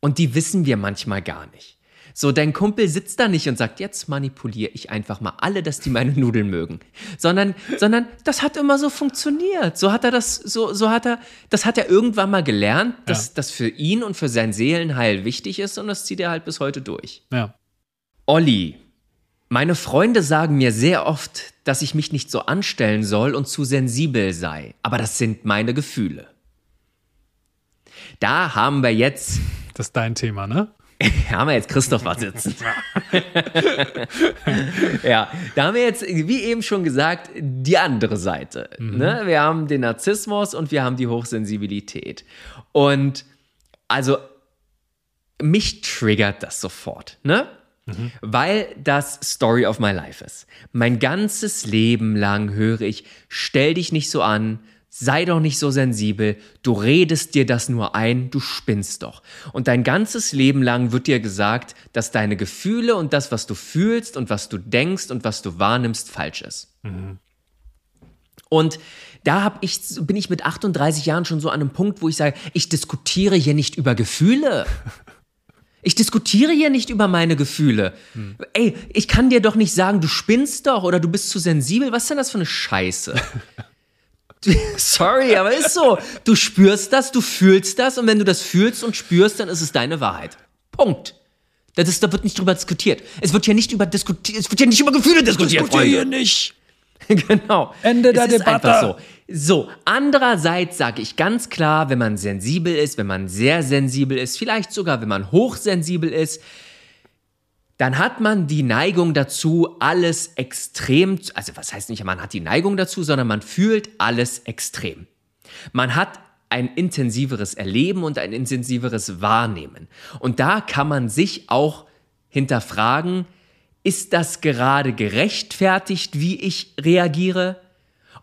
Und die wissen wir manchmal gar nicht. So, dein Kumpel sitzt da nicht und sagt, jetzt manipuliere ich einfach mal alle, dass die meine Nudeln mögen. Sondern, sondern das hat immer so funktioniert. So hat er das, so, so hat er, das hat er irgendwann mal gelernt, dass Ja. das für ihn und für sein Seelenheil wichtig ist und das zieht er halt bis heute durch. Ja. Olli, meine Freunde sagen mir sehr oft, dass ich mich nicht so anstellen soll und zu sensibel sei. Aber das sind meine Gefühle. Da haben wir jetzt Das ist dein Thema, ne? haben wir jetzt Christoph was sitzen. ja, da haben wir jetzt, wie eben schon gesagt, die andere Seite. Ne? Wir haben den Narzissmus und wir haben die Hochsensibilität. Und also, mich triggert das sofort, ne? Weil das Story of my life ist. Mein ganzes Leben lang höre ich, stell dich nicht so an, sei doch nicht so sensibel, du redest dir das nur ein, du spinnst doch. Und dein ganzes Leben lang wird dir gesagt, dass deine Gefühle und das, was du fühlst und was du denkst und was du wahrnimmst, falsch ist. Und da hab ich, bin ich mit 38 Jahren schon so an einem Punkt, wo ich sage, ich diskutiere hier nicht über Gefühle. Ich diskutiere hier nicht über meine Gefühle. Ey, ich kann dir doch nicht sagen, du spinnst doch oder du bist zu sensibel. Was ist denn das für eine Scheiße? Sorry, aber ist so. Du spürst das, du fühlst das und wenn du das fühlst und spürst, dann ist es deine Wahrheit. Punkt. Das ist, da wird nicht drüber diskutiert. Es wird hier nicht über diskutiert, es wird hier nicht über Gefühle diskutiert, Freunde. nicht. genau. Ende der es ist Debatte. Einfach so. So, andererseits sage ich ganz klar, wenn man sensibel ist, wenn man sehr sensibel ist, vielleicht sogar wenn man hochsensibel ist, dann hat man die Neigung dazu, alles extrem, also was heißt nicht, man hat die Neigung dazu, sondern man fühlt alles extrem. Man hat ein intensiveres Erleben und ein intensiveres Wahrnehmen. Und da kann man sich auch hinterfragen, ist das gerade gerechtfertigt, wie ich reagiere?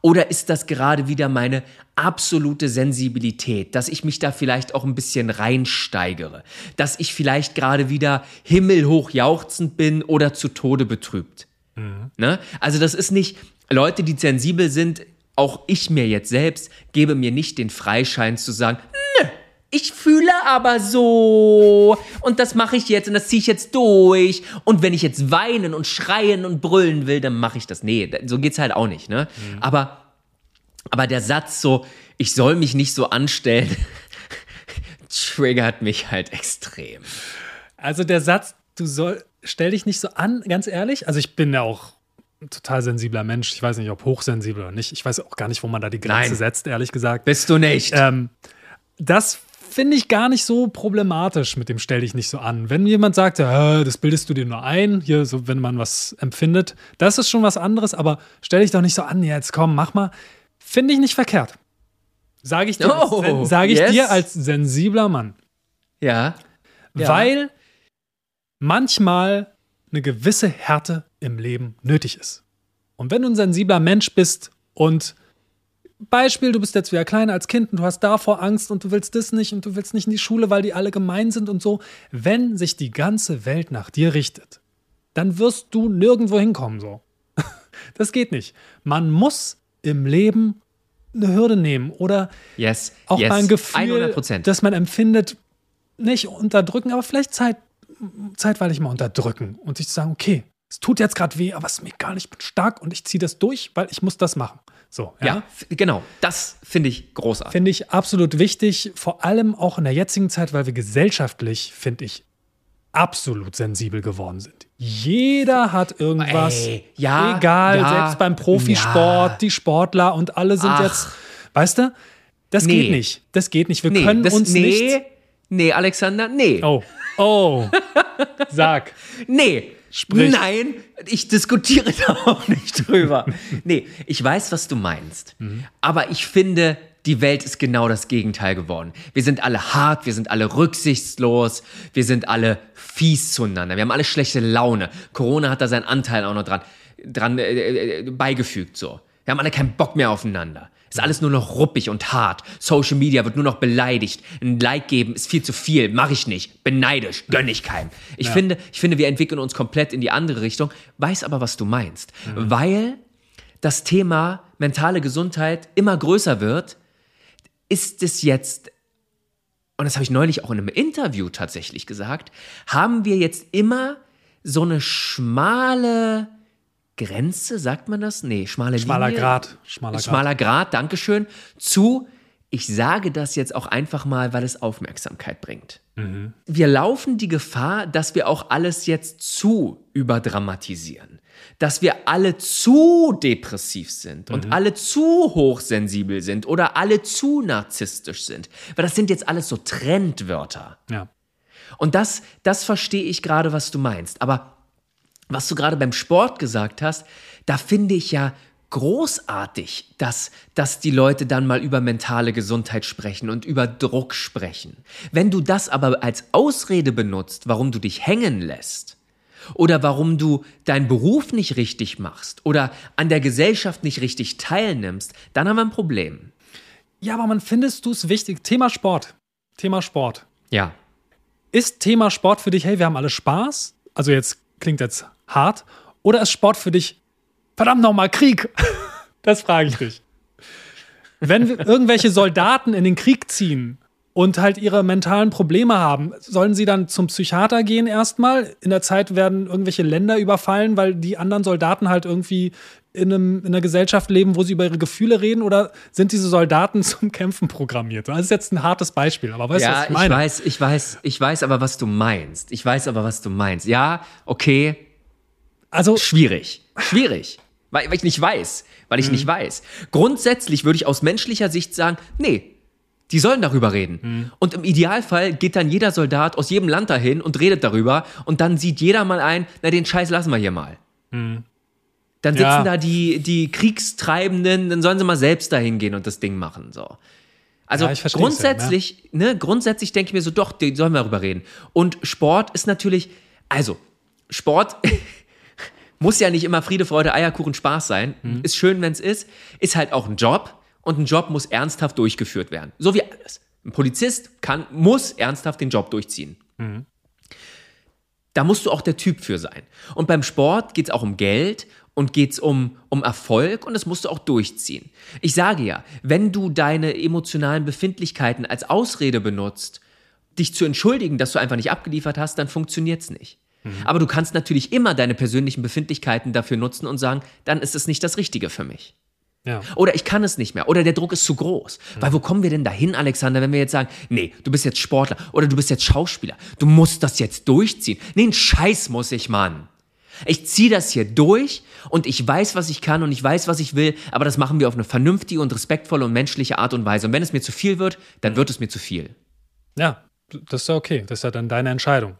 Oder ist das gerade wieder meine absolute Sensibilität, dass ich mich da vielleicht auch ein bisschen reinsteigere, dass ich vielleicht gerade wieder himmelhoch jauchzend bin oder zu Tode betrübt? Mhm. Ne? Also das ist nicht, Leute, die sensibel sind, auch ich mir jetzt selbst, gebe mir nicht den Freischein zu sagen, nö, ich fühle aber so und das mache ich jetzt und das ziehe ich jetzt durch und wenn ich jetzt weinen und schreien und brüllen will, dann mache ich das. Nee, so geht's halt auch nicht, ne? Mhm. Aber aber der Satz so, ich soll mich nicht so anstellen, triggert mich halt extrem. Also der Satz, du soll, stell dich nicht so an, ganz ehrlich. Also ich bin ja auch ein total sensibler Mensch. Ich weiß nicht, ob hochsensibel oder nicht. Ich weiß auch gar nicht, wo man da die Grenze Nein. setzt, ehrlich gesagt. Bist du nicht. Ähm, das finde ich gar nicht so problematisch mit dem Stell dich nicht so an. Wenn jemand sagt, ja, das bildest du dir nur ein, hier, so wenn man was empfindet, das ist schon was anderes, aber stell dich doch nicht so an, jetzt komm, mach mal. Finde ich nicht verkehrt. Sage ich, dir, oh, sag ich yes. dir als sensibler Mann. Ja. ja. Weil manchmal eine gewisse Härte im Leben nötig ist. Und wenn du ein sensibler Mensch bist und Beispiel, du bist jetzt wieder klein als Kind und du hast davor Angst und du willst das nicht und du willst nicht in die Schule, weil die alle gemein sind und so. Wenn sich die ganze Welt nach dir richtet, dann wirst du nirgendwo hinkommen so. Das geht nicht. Man muss im Leben eine Hürde nehmen oder yes, auch yes, mal ein Gefühl, 100%. dass man empfindet, nicht unterdrücken, aber vielleicht Zeit, zeitweilig mal unterdrücken und sich zu sagen, okay, es tut jetzt gerade weh, aber es ist mir egal, ich bin stark und ich ziehe das durch, weil ich muss das machen. So, ja, ja genau. Das finde ich großartig. Finde ich absolut wichtig, vor allem auch in der jetzigen Zeit, weil wir gesellschaftlich, finde ich, absolut sensibel geworden sind. Jeder hat irgendwas. Ey, ja, egal, ja, selbst beim Profisport, ja. die Sportler und alle sind Ach. jetzt, weißt du? Das nee. geht nicht. Das geht nicht. Wir nee, können das, uns nee, nicht. Nee, Alexander, nee. Oh. Oh. Sag. Nee. Sprich. Nein, ich diskutiere da auch nicht drüber. nee, ich weiß, was du meinst. Mhm. Aber ich finde, die Welt ist genau das Gegenteil geworden. Wir sind alle hart, wir sind alle rücksichtslos, wir sind alle fies zueinander, wir haben alle schlechte Laune. Corona hat da seinen Anteil auch noch dran, dran äh, äh, beigefügt so. Wir haben alle keinen Bock mehr aufeinander. Ist alles nur noch ruppig und hart. Social Media wird nur noch beleidigt. Ein Like geben ist viel zu viel. Mache ich nicht. Beneidisch. Gönn ich keinem. Ich, ja. finde, ich finde, wir entwickeln uns komplett in die andere Richtung. Weiß aber, was du meinst. Mhm. Weil das Thema mentale Gesundheit immer größer wird ist es jetzt, und das habe ich neulich auch in einem Interview tatsächlich gesagt, haben wir jetzt immer so eine schmale Grenze, sagt man das? Nee, schmale Schmaler Linie. Grad. Schmaler Grad. Schmaler Grad, Dankeschön. Zu, ich sage das jetzt auch einfach mal, weil es Aufmerksamkeit bringt. Mhm. Wir laufen die Gefahr, dass wir auch alles jetzt zu überdramatisieren dass wir alle zu depressiv sind und mhm. alle zu hochsensibel sind oder alle zu narzisstisch sind. Weil das sind jetzt alles so Trendwörter. Ja. Und das, das verstehe ich gerade, was du meinst. Aber was du gerade beim Sport gesagt hast, da finde ich ja großartig, dass, dass die Leute dann mal über mentale Gesundheit sprechen und über Druck sprechen. Wenn du das aber als Ausrede benutzt, warum du dich hängen lässt, oder warum du deinen Beruf nicht richtig machst oder an der Gesellschaft nicht richtig teilnimmst, dann haben wir ein Problem. Ja, aber man findest du es wichtig? Thema Sport. Thema Sport. Ja. Ist Thema Sport für dich, hey, wir haben alle Spaß? Also jetzt klingt jetzt hart. Oder ist Sport für dich, verdammt nochmal, Krieg? das frage ich dich. Wenn irgendwelche Soldaten in den Krieg ziehen, und halt ihre mentalen Probleme haben, sollen sie dann zum Psychiater gehen erstmal? In der Zeit werden irgendwelche Länder überfallen, weil die anderen Soldaten halt irgendwie in, einem, in einer Gesellschaft leben, wo sie über ihre Gefühle reden? Oder sind diese Soldaten zum Kämpfen programmiert? Das ist jetzt ein hartes Beispiel, aber weißt du, was ich meine? Ja, ich weiß, ich weiß, ich weiß aber, was du meinst. Ich weiß aber, was du meinst. Ja, okay. Also. Schwierig. Schwierig. Weil, weil ich nicht weiß. Weil ich nicht weiß. Grundsätzlich würde ich aus menschlicher Sicht sagen, nee, die sollen darüber reden. Und im Idealfall geht dann jeder Soldat aus jedem Land dahin und redet darüber und dann sieht jeder mal ein, na den Scheiß lassen wir hier mal. Dann sitzen Ja. da die, die Kriegstreibenden, dann sollen sie mal selbst dahin gehen und das Ding machen. So. Also Ja, ich versteh's grundsätzlich, ne, grundsätzlich denke ich mir so, doch, die sollen wir darüber reden. Und Sport ist natürlich, also Sport muss ja nicht immer Friede, Freude, Eierkuchen, Spaß sein. Ist schön, wenn es ist. Ist halt auch ein Job und ein Job muss ernsthaft durchgeführt werden. So wie alles. Ein Polizist kann, muss ernsthaft den Job durchziehen. Da musst du auch der Typ für sein. Und beim Sport geht es auch um Geld und geht es um, um Erfolg und das musst du auch durchziehen. Ich sage ja, wenn du deine emotionalen Befindlichkeiten als Ausrede benutzt, dich zu entschuldigen, dass du einfach nicht abgeliefert hast, dann funktioniert es nicht. Aber du kannst natürlich immer deine persönlichen Befindlichkeiten dafür nutzen und sagen, dann ist es nicht das Richtige für mich. Ja. Oder ich kann es nicht mehr. Oder der Druck ist zu groß. Weil wo kommen wir denn dahin, Alexander, wenn wir jetzt sagen, nee, du bist jetzt Sportler oder du bist jetzt Schauspieler. Du musst das jetzt durchziehen. Nee, einen Scheiß muss ich, Mann. Ich ziehe das hier durch und ich weiß, was ich kann und ich weiß, was ich will, aber das machen wir auf eine vernünftige und respektvolle und menschliche Art und Weise. Und wenn es mir zu viel wird, dann wird es mir zu viel. Ja, das ist ja okay. Das ist ja dann deine Entscheidung.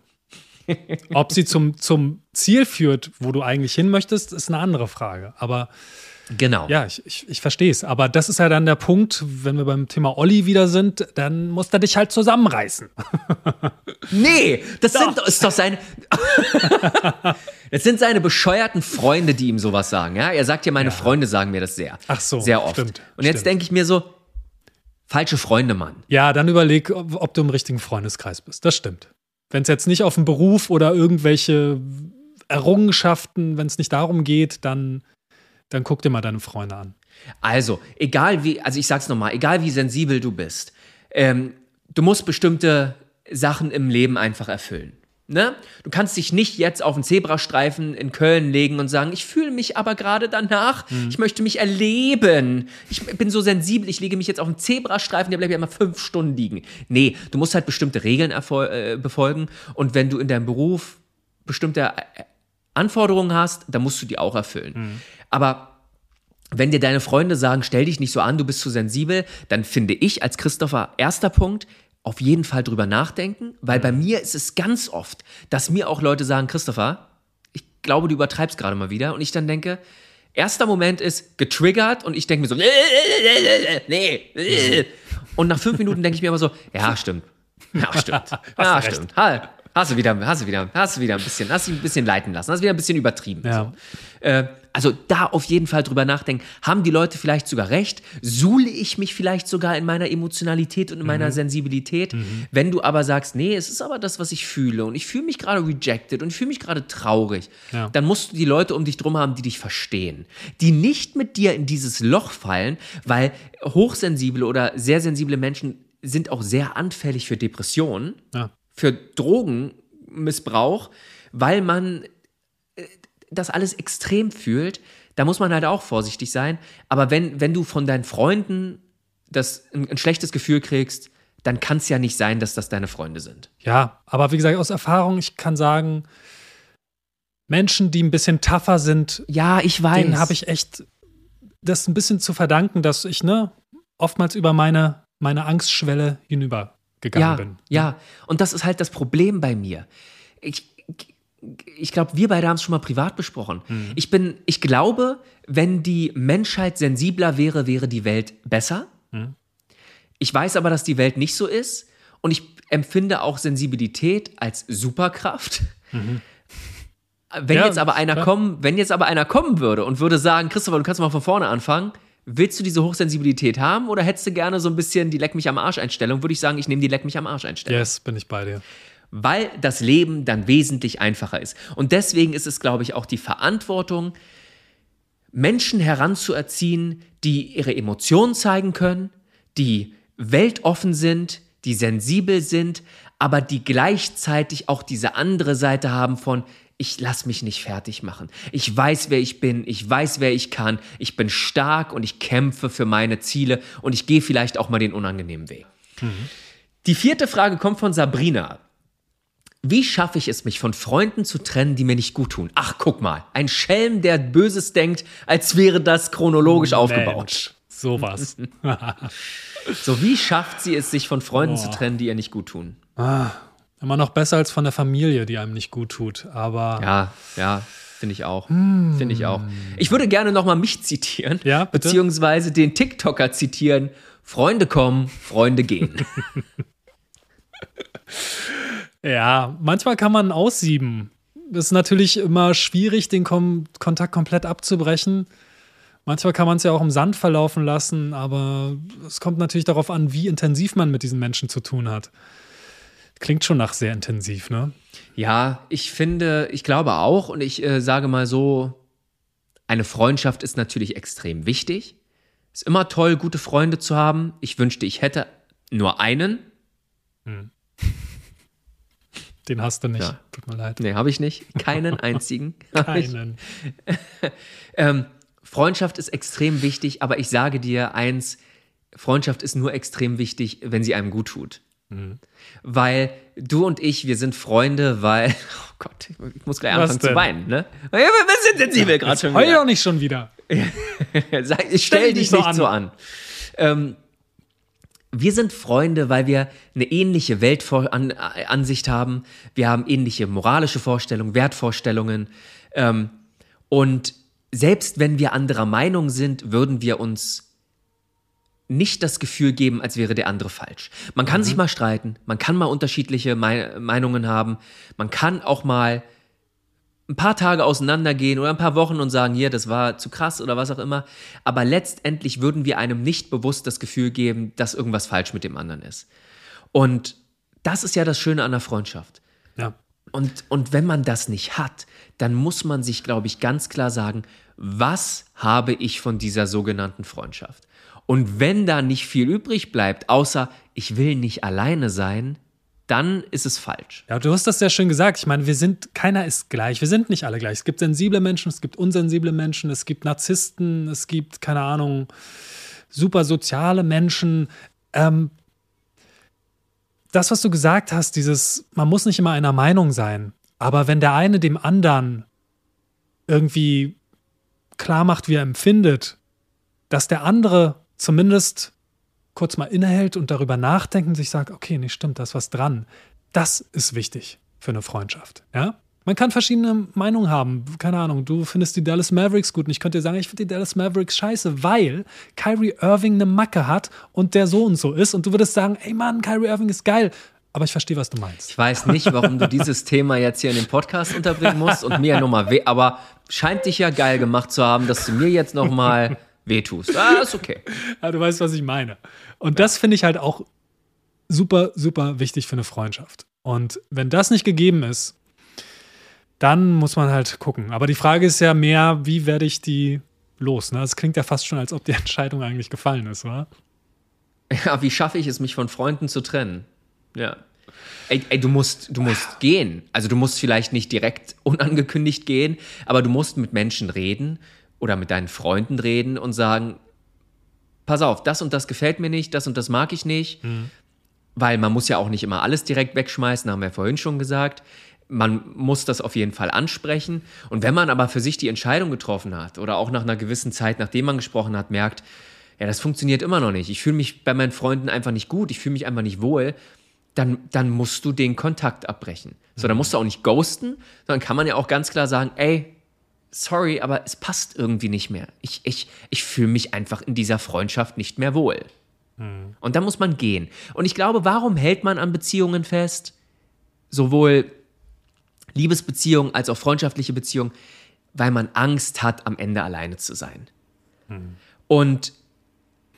Ob sie zum, zum Ziel führt, wo du eigentlich hin möchtest, ist eine andere Frage. Aber Genau. ja, ich, ich, ich verstehe es. Aber das ist ja dann der Punkt, wenn wir beim Thema Olli wieder sind, dann muss er dich halt zusammenreißen. Nee, das sind, ist doch seine. das sind seine bescheuerten Freunde, die ihm sowas sagen. Ja, er sagt ja, meine Freunde sagen mir das sehr. Ach so, Sehr oft. stimmt, Und jetzt denke ich mir so, falsche Freunde, Mann. Ja, dann überleg, ob du im richtigen Freundeskreis bist. Das stimmt. Wenn es jetzt nicht auf den Beruf oder irgendwelche Errungenschaften, wenn es nicht darum geht, dann, dann guck dir mal deine Freunde an. Also, egal wie, also ich sag's nochmal, egal wie sensibel du bist, ähm, du musst bestimmte Sachen im Leben einfach erfüllen. Ne? Du kannst dich nicht jetzt auf einen Zebrastreifen in Köln legen und sagen, ich fühle mich aber gerade danach, ich möchte mich erleben. Ich bin so sensibel, ich lege mich jetzt auf einen Zebrastreifen, der bleibt ja immer fünf Stunden liegen. Nee, du musst halt bestimmte Regeln äh, befolgen und wenn du in deinem Beruf bestimmte äh, Anforderungen hast, dann musst du die auch erfüllen. Aber wenn dir deine Freunde sagen, stell dich nicht so an, du bist zu sensibel, dann finde ich als Christopher erster Punkt, auf jeden Fall drüber nachdenken, weil bei mir ist es ganz oft, dass mir auch Leute sagen, Christopher, ich glaube, du übertreibst gerade mal wieder. Und ich dann denke, erster Moment ist getriggert und ich denke mir so, nee. Und nach fünf Minuten denke ich mir aber so, ja, stimmt. Ja, stimmt. Ja, stimmt. Ha, Hast du wieder, hast du wieder, hast du wieder ein bisschen, hast dich ein bisschen leiten lassen, hast wieder ein bisschen übertrieben. Ja. So. Äh, also da auf jeden Fall drüber nachdenken. Haben die Leute vielleicht sogar recht? Suhle ich mich vielleicht sogar in meiner Emotionalität und in Mhm. meiner Sensibilität? Wenn du aber sagst, nee, es ist aber das, was ich fühle und ich fühle mich gerade rejected und ich fühle mich gerade traurig, Ja. dann musst du die Leute um dich drum haben, die dich verstehen. Die nicht mit dir in dieses Loch fallen, weil hochsensible oder sehr sensible Menschen sind auch sehr anfällig für Depressionen Ja. Für Drogenmissbrauch, weil man äh, das alles extrem fühlt, da muss man halt auch vorsichtig sein. Aber wenn, wenn du von deinen Freunden das, ein, ein schlechtes Gefühl kriegst, dann kann es ja nicht sein, dass das deine Freunde sind. Ja, aber wie gesagt, aus Erfahrung, ich kann sagen, Menschen, die ein bisschen tougher sind, Ja, ich weiß. denen habe ich echt das ein bisschen zu verdanken, dass ich ne oftmals über meine, meine Angstschwelle hinübergegangen ja, bin. Ja, und das ist halt das Problem bei mir. Ich, ich glaube, wir beide haben es schon mal privat besprochen. Mhm. Ich bin, ich glaube, wenn die Menschheit sensibler wäre, wäre die Welt besser. Mhm. Ich weiß aber, dass die Welt nicht so ist und ich empfinde auch Sensibilität als Superkraft. Wenn Mhm. Ja, jetzt aber einer klar. kommen, wenn jetzt aber einer kommen würde und würde sagen, Christopher, du kannst mal von vorne anfangen, willst du diese Hochsensibilität haben oder hättest du gerne so ein bisschen die Leck mich am Arsch Einstellung? Würde ich sagen, ich nehme die Leck mich am Arsch Einstellung Yes, bin ich bei dir. weil das Leben dann wesentlich einfacher ist. Und deswegen ist es, glaube ich, auch die Verantwortung, Menschen heranzuerziehen, die ihre Emotionen zeigen können, die weltoffen sind, die sensibel sind, aber die gleichzeitig auch diese andere Seite haben von, ich lass mich nicht fertig machen. Ich weiß, wer ich bin, ich weiß, wer ich kann, ich bin stark und ich kämpfe für meine Ziele und ich gehe vielleicht auch mal den unangenehmen Weg. Die vierte Frage kommt von Sabrina. Wie schaffe ich es, mich von Freunden zu trennen, die mir nicht gut tun? Ach, guck mal, ein Schelm, der Böses denkt, als wäre das chronologisch aufgebaut. Mensch, sowas. So, wie schafft sie es, sich von Freunden zu Boah. trennen, die ihr nicht gut tun? Immer noch besser als von der Familie, die einem nicht gut tut. Aber Ja, ja, finde ich auch. Finde ich auch. Ich würde gerne nochmal mich zitieren, Ja, bitte? beziehungsweise den TikToker zitieren. Freunde kommen, Freunde gehen. Ja, manchmal kann man aussieben. Es ist natürlich immer schwierig, den Kom Kontakt komplett abzubrechen. Manchmal kann man es ja auch im Sand verlaufen lassen, aber es kommt natürlich darauf an, wie intensiv man mit diesen Menschen zu tun hat. Klingt schon nach sehr intensiv, ne? Ja, ich finde, ich glaube auch, und ich äh, sage mal so, eine Freundschaft ist natürlich extrem wichtig. Ist immer toll, gute Freunde zu haben. Ich wünschte, ich hätte nur einen. Den hast du nicht. Ja. Tut mir leid. Nee, habe ich nicht. Keinen einzigen. Keinen. Ähm, Freundschaft ist extrem wichtig, aber ich sage dir eins, Freundschaft ist nur extrem wichtig, wenn sie einem gut tut. Mhm. Weil du und ich, wir sind Freunde, weil, oh Gott, ich muss gleich Was anfangen zu weinen, ne? Ja, Wir sind sensibel gerade schon Heul wieder. doch nicht schon wieder. Sag, ich stell dich dich so nicht an. so an. Ähm, wir sind Freunde, weil wir eine ähnliche Weltansicht haben. Wir haben ähnliche moralische Vorstellungen, Wertvorstellungen. Ähm, und selbst wenn wir anderer Meinung sind, würden wir uns nicht das Gefühl geben, als wäre der andere falsch. Man kann sich mal streiten, man kann mal unterschiedliche Mei- Meinungen haben, man kann auch mal ein paar Tage auseinandergehen oder ein paar Wochen und sagen, hier, das war zu krass oder was auch immer. Aber letztendlich würden wir einem nicht bewusst das Gefühl geben, dass irgendwas falsch mit dem anderen ist. Und das ist ja das Schöne an der Freundschaft. Ja. Und, und wenn man das nicht hat, dann muss man sich, glaube ich, ganz klar sagen, was habe ich von dieser sogenannten Freundschaft? Und wenn da nicht viel übrig bleibt, außer ich will nicht alleine sein, dann ist es falsch. Ja, du hast das sehr schön gesagt. Ich meine, wir sind, keiner ist gleich. Wir sind nicht alle gleich. Es gibt sensible Menschen, es gibt unsensible Menschen, es gibt Narzissten, es gibt, keine Ahnung, super soziale Menschen. Ähm, das, was du gesagt hast, dieses, man muss nicht immer einer Meinung sein, aber wenn der eine dem anderen irgendwie klar macht, wie er empfindet, dass der andere zumindest kurz mal innehält und darüber nachdenkt und sich sagt, okay, nee, stimmt, da ist was dran. Das ist wichtig für eine Freundschaft. Ja? Man kann verschiedene Meinungen haben. Keine Ahnung, du findest die Dallas Mavericks gut und ich könnte dir sagen, ich finde die Dallas Mavericks scheiße, weil Kyrie Irving eine Macke hat und der so und so ist. Und du würdest sagen, ey Mann, Kyrie Irving ist geil. Aber ich verstehe, was du meinst. Ich weiß nicht, warum du dieses Thema jetzt hier in den Podcast unterbringen musst und mir nochmal weh, aber scheint dich ja geil gemacht zu haben, dass du mir jetzt nochmal wehtust. Ah, ist okay. Ja, du weißt, was ich meine. Und das finde ich halt auch super, super wichtig für eine Freundschaft. Und wenn das nicht gegeben ist, dann muss man halt gucken. Aber die Frage ist ja mehr, wie werde ich die los? Ne? Es klingt ja fast schon, als ob die Entscheidung eigentlich gefallen ist, oder? Ja, wie schaffe ich es, mich von Freunden zu trennen? Ja. Ey, ey, du musst, du musst gehen. Also du musst vielleicht nicht direkt unangekündigt gehen, aber du musst mit Menschen reden oder mit deinen Freunden reden und sagen, pass auf, das und das gefällt mir nicht, das und das mag ich nicht. Weil man muss ja auch nicht immer alles direkt wegschmeißen, haben wir ja vorhin schon gesagt. Man muss das auf jeden Fall ansprechen. Und wenn man aber für sich die Entscheidung getroffen hat oder auch nach einer gewissen Zeit, nachdem man gesprochen hat, merkt, ja, das funktioniert immer noch nicht. Ich fühle mich bei meinen Freunden einfach nicht gut, ich fühle mich einfach nicht wohl, dann, dann musst du den Kontakt abbrechen. So, dann musst du auch nicht ghosten, sondern kann man ja auch ganz klar sagen, ey, sorry, aber es passt irgendwie nicht mehr. Ich, ich, ich fühle mich einfach in dieser Freundschaft nicht mehr wohl. Und dann muss man gehen. Und ich glaube, warum hält man an Beziehungen fest? Sowohl Liebesbeziehungen als auch freundschaftliche Beziehungen, weil man Angst hat, am Ende alleine zu sein. Und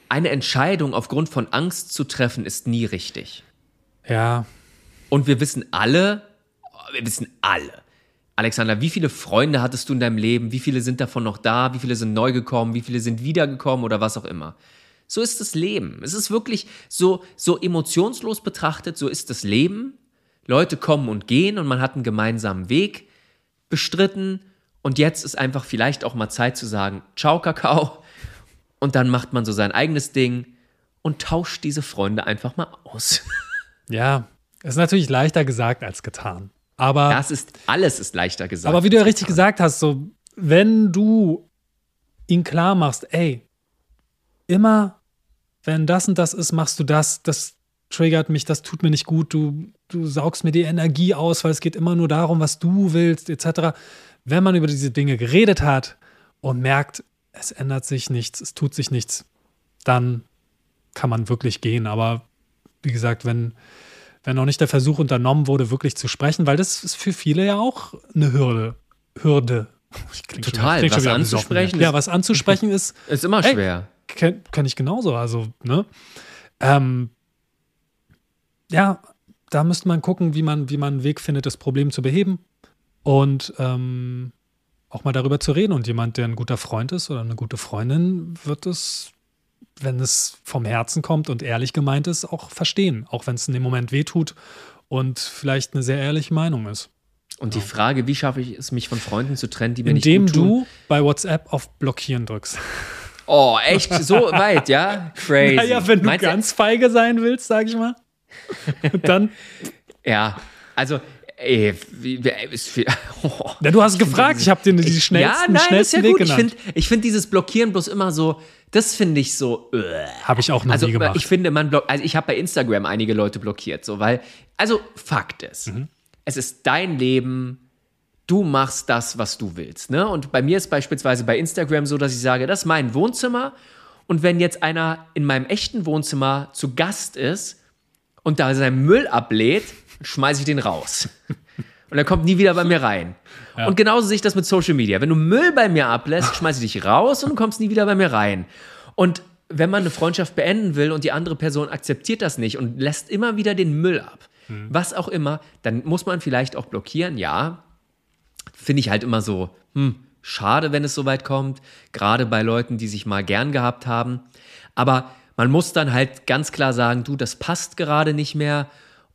eine Entscheidung aufgrund von Angst zu treffen, ist nie richtig. Ja, Und wir wissen alle, wir wissen alle, Alexander, wie viele Freunde hattest du in deinem Leben? Wie viele sind davon noch da? Wie viele sind neu gekommen? Wie viele sind wiedergekommen oder was auch immer? So ist das Leben. Es ist wirklich so, so emotionslos betrachtet, so ist das Leben. Leute kommen und gehen und man hat einen gemeinsamen Weg bestritten. Und jetzt ist einfach vielleicht auch mal Zeit zu sagen, ciao Kakao. Und dann macht man so sein eigenes Ding und tauscht diese Freunde einfach mal aus. ja. Ist natürlich leichter gesagt als getan. Aber Das ist, alles ist leichter gesagt. Aber wie du ja richtig gesagt hast, so, wenn du ihn klar machst, ey, immer, wenn das und das ist, machst du das, das triggert mich, das tut mir nicht gut, du, du saugst mir die Energie aus, weil es geht immer nur darum, was du willst, etc. Wenn man über diese Dinge geredet hat und merkt, es ändert sich nichts, es tut sich nichts, dann kann man wirklich gehen. Aber wie gesagt, wenn, wenn noch nicht der Versuch unternommen wurde, wirklich zu sprechen, weil das ist für viele ja auch eine Hürde. Hürde. Total, was wieder besoffen anzusprechen hier. Ja, ist- was anzusprechen ist, Ist immer Ey. schwer. kann, kann ich genauso. Also, ne? Ähm, ja, da müsste man gucken, wie man, wie man einen Weg findet, das Problem zu beheben. Und ähm, auch mal darüber zu reden. Und jemand, der ein guter Freund ist oder eine gute Freundin, wird es, wenn es vom Herzen kommt und ehrlich gemeint ist, auch verstehen. Auch wenn es in dem Moment wehtut und vielleicht eine sehr ehrliche Meinung ist. Und die Frage, wie schaffe ich es, mich von Freunden zu trennen, die mir Indem nicht gut tun? du bei WhatsApp auf Blockieren drückst. Oh, echt? So weit, ja? Crazy. Naja, wenn du Meinst ganz feige sein willst, sag ich mal, dann. Ja, also, ey, ist oh. Ja, du hast gefragt, ich habe dir die schnellsten, ja, nein, ist schnellsten ja gut. Weg Ich genannt. finde ich find dieses Blockieren bloß immer so, das finde ich so, äh. Habe ich auch noch Also nie gemacht. ich finde, man blockt, also ich habe bei Instagram einige Leute blockiert, so, weil, also Fakt ist, Mhm. es ist dein Leben, du machst das, was du willst, ne? Und bei mir ist beispielsweise bei Instagram so, dass ich sage, das ist mein Wohnzimmer und wenn jetzt einer in meinem echten Wohnzimmer zu Gast ist und da seinen Müll ablädt, schmeiße ich den raus. Und er kommt nie wieder bei mir rein. Und genauso sehe ich das mit Social Media. Wenn du Müll bei mir ablässt, schmeiße ich dich raus und du kommst nie wieder bei mir rein. Und wenn man eine Freundschaft beenden will und die andere Person akzeptiert das nicht und lässt immer wieder den Müll ab, was auch immer, dann muss man vielleicht auch blockieren, ja. Finde ich halt immer so, hm, schade, wenn es so weit kommt, gerade bei Leuten, die sich mal gern gehabt haben. Aber man muss dann halt ganz klar sagen, du, das passt gerade nicht mehr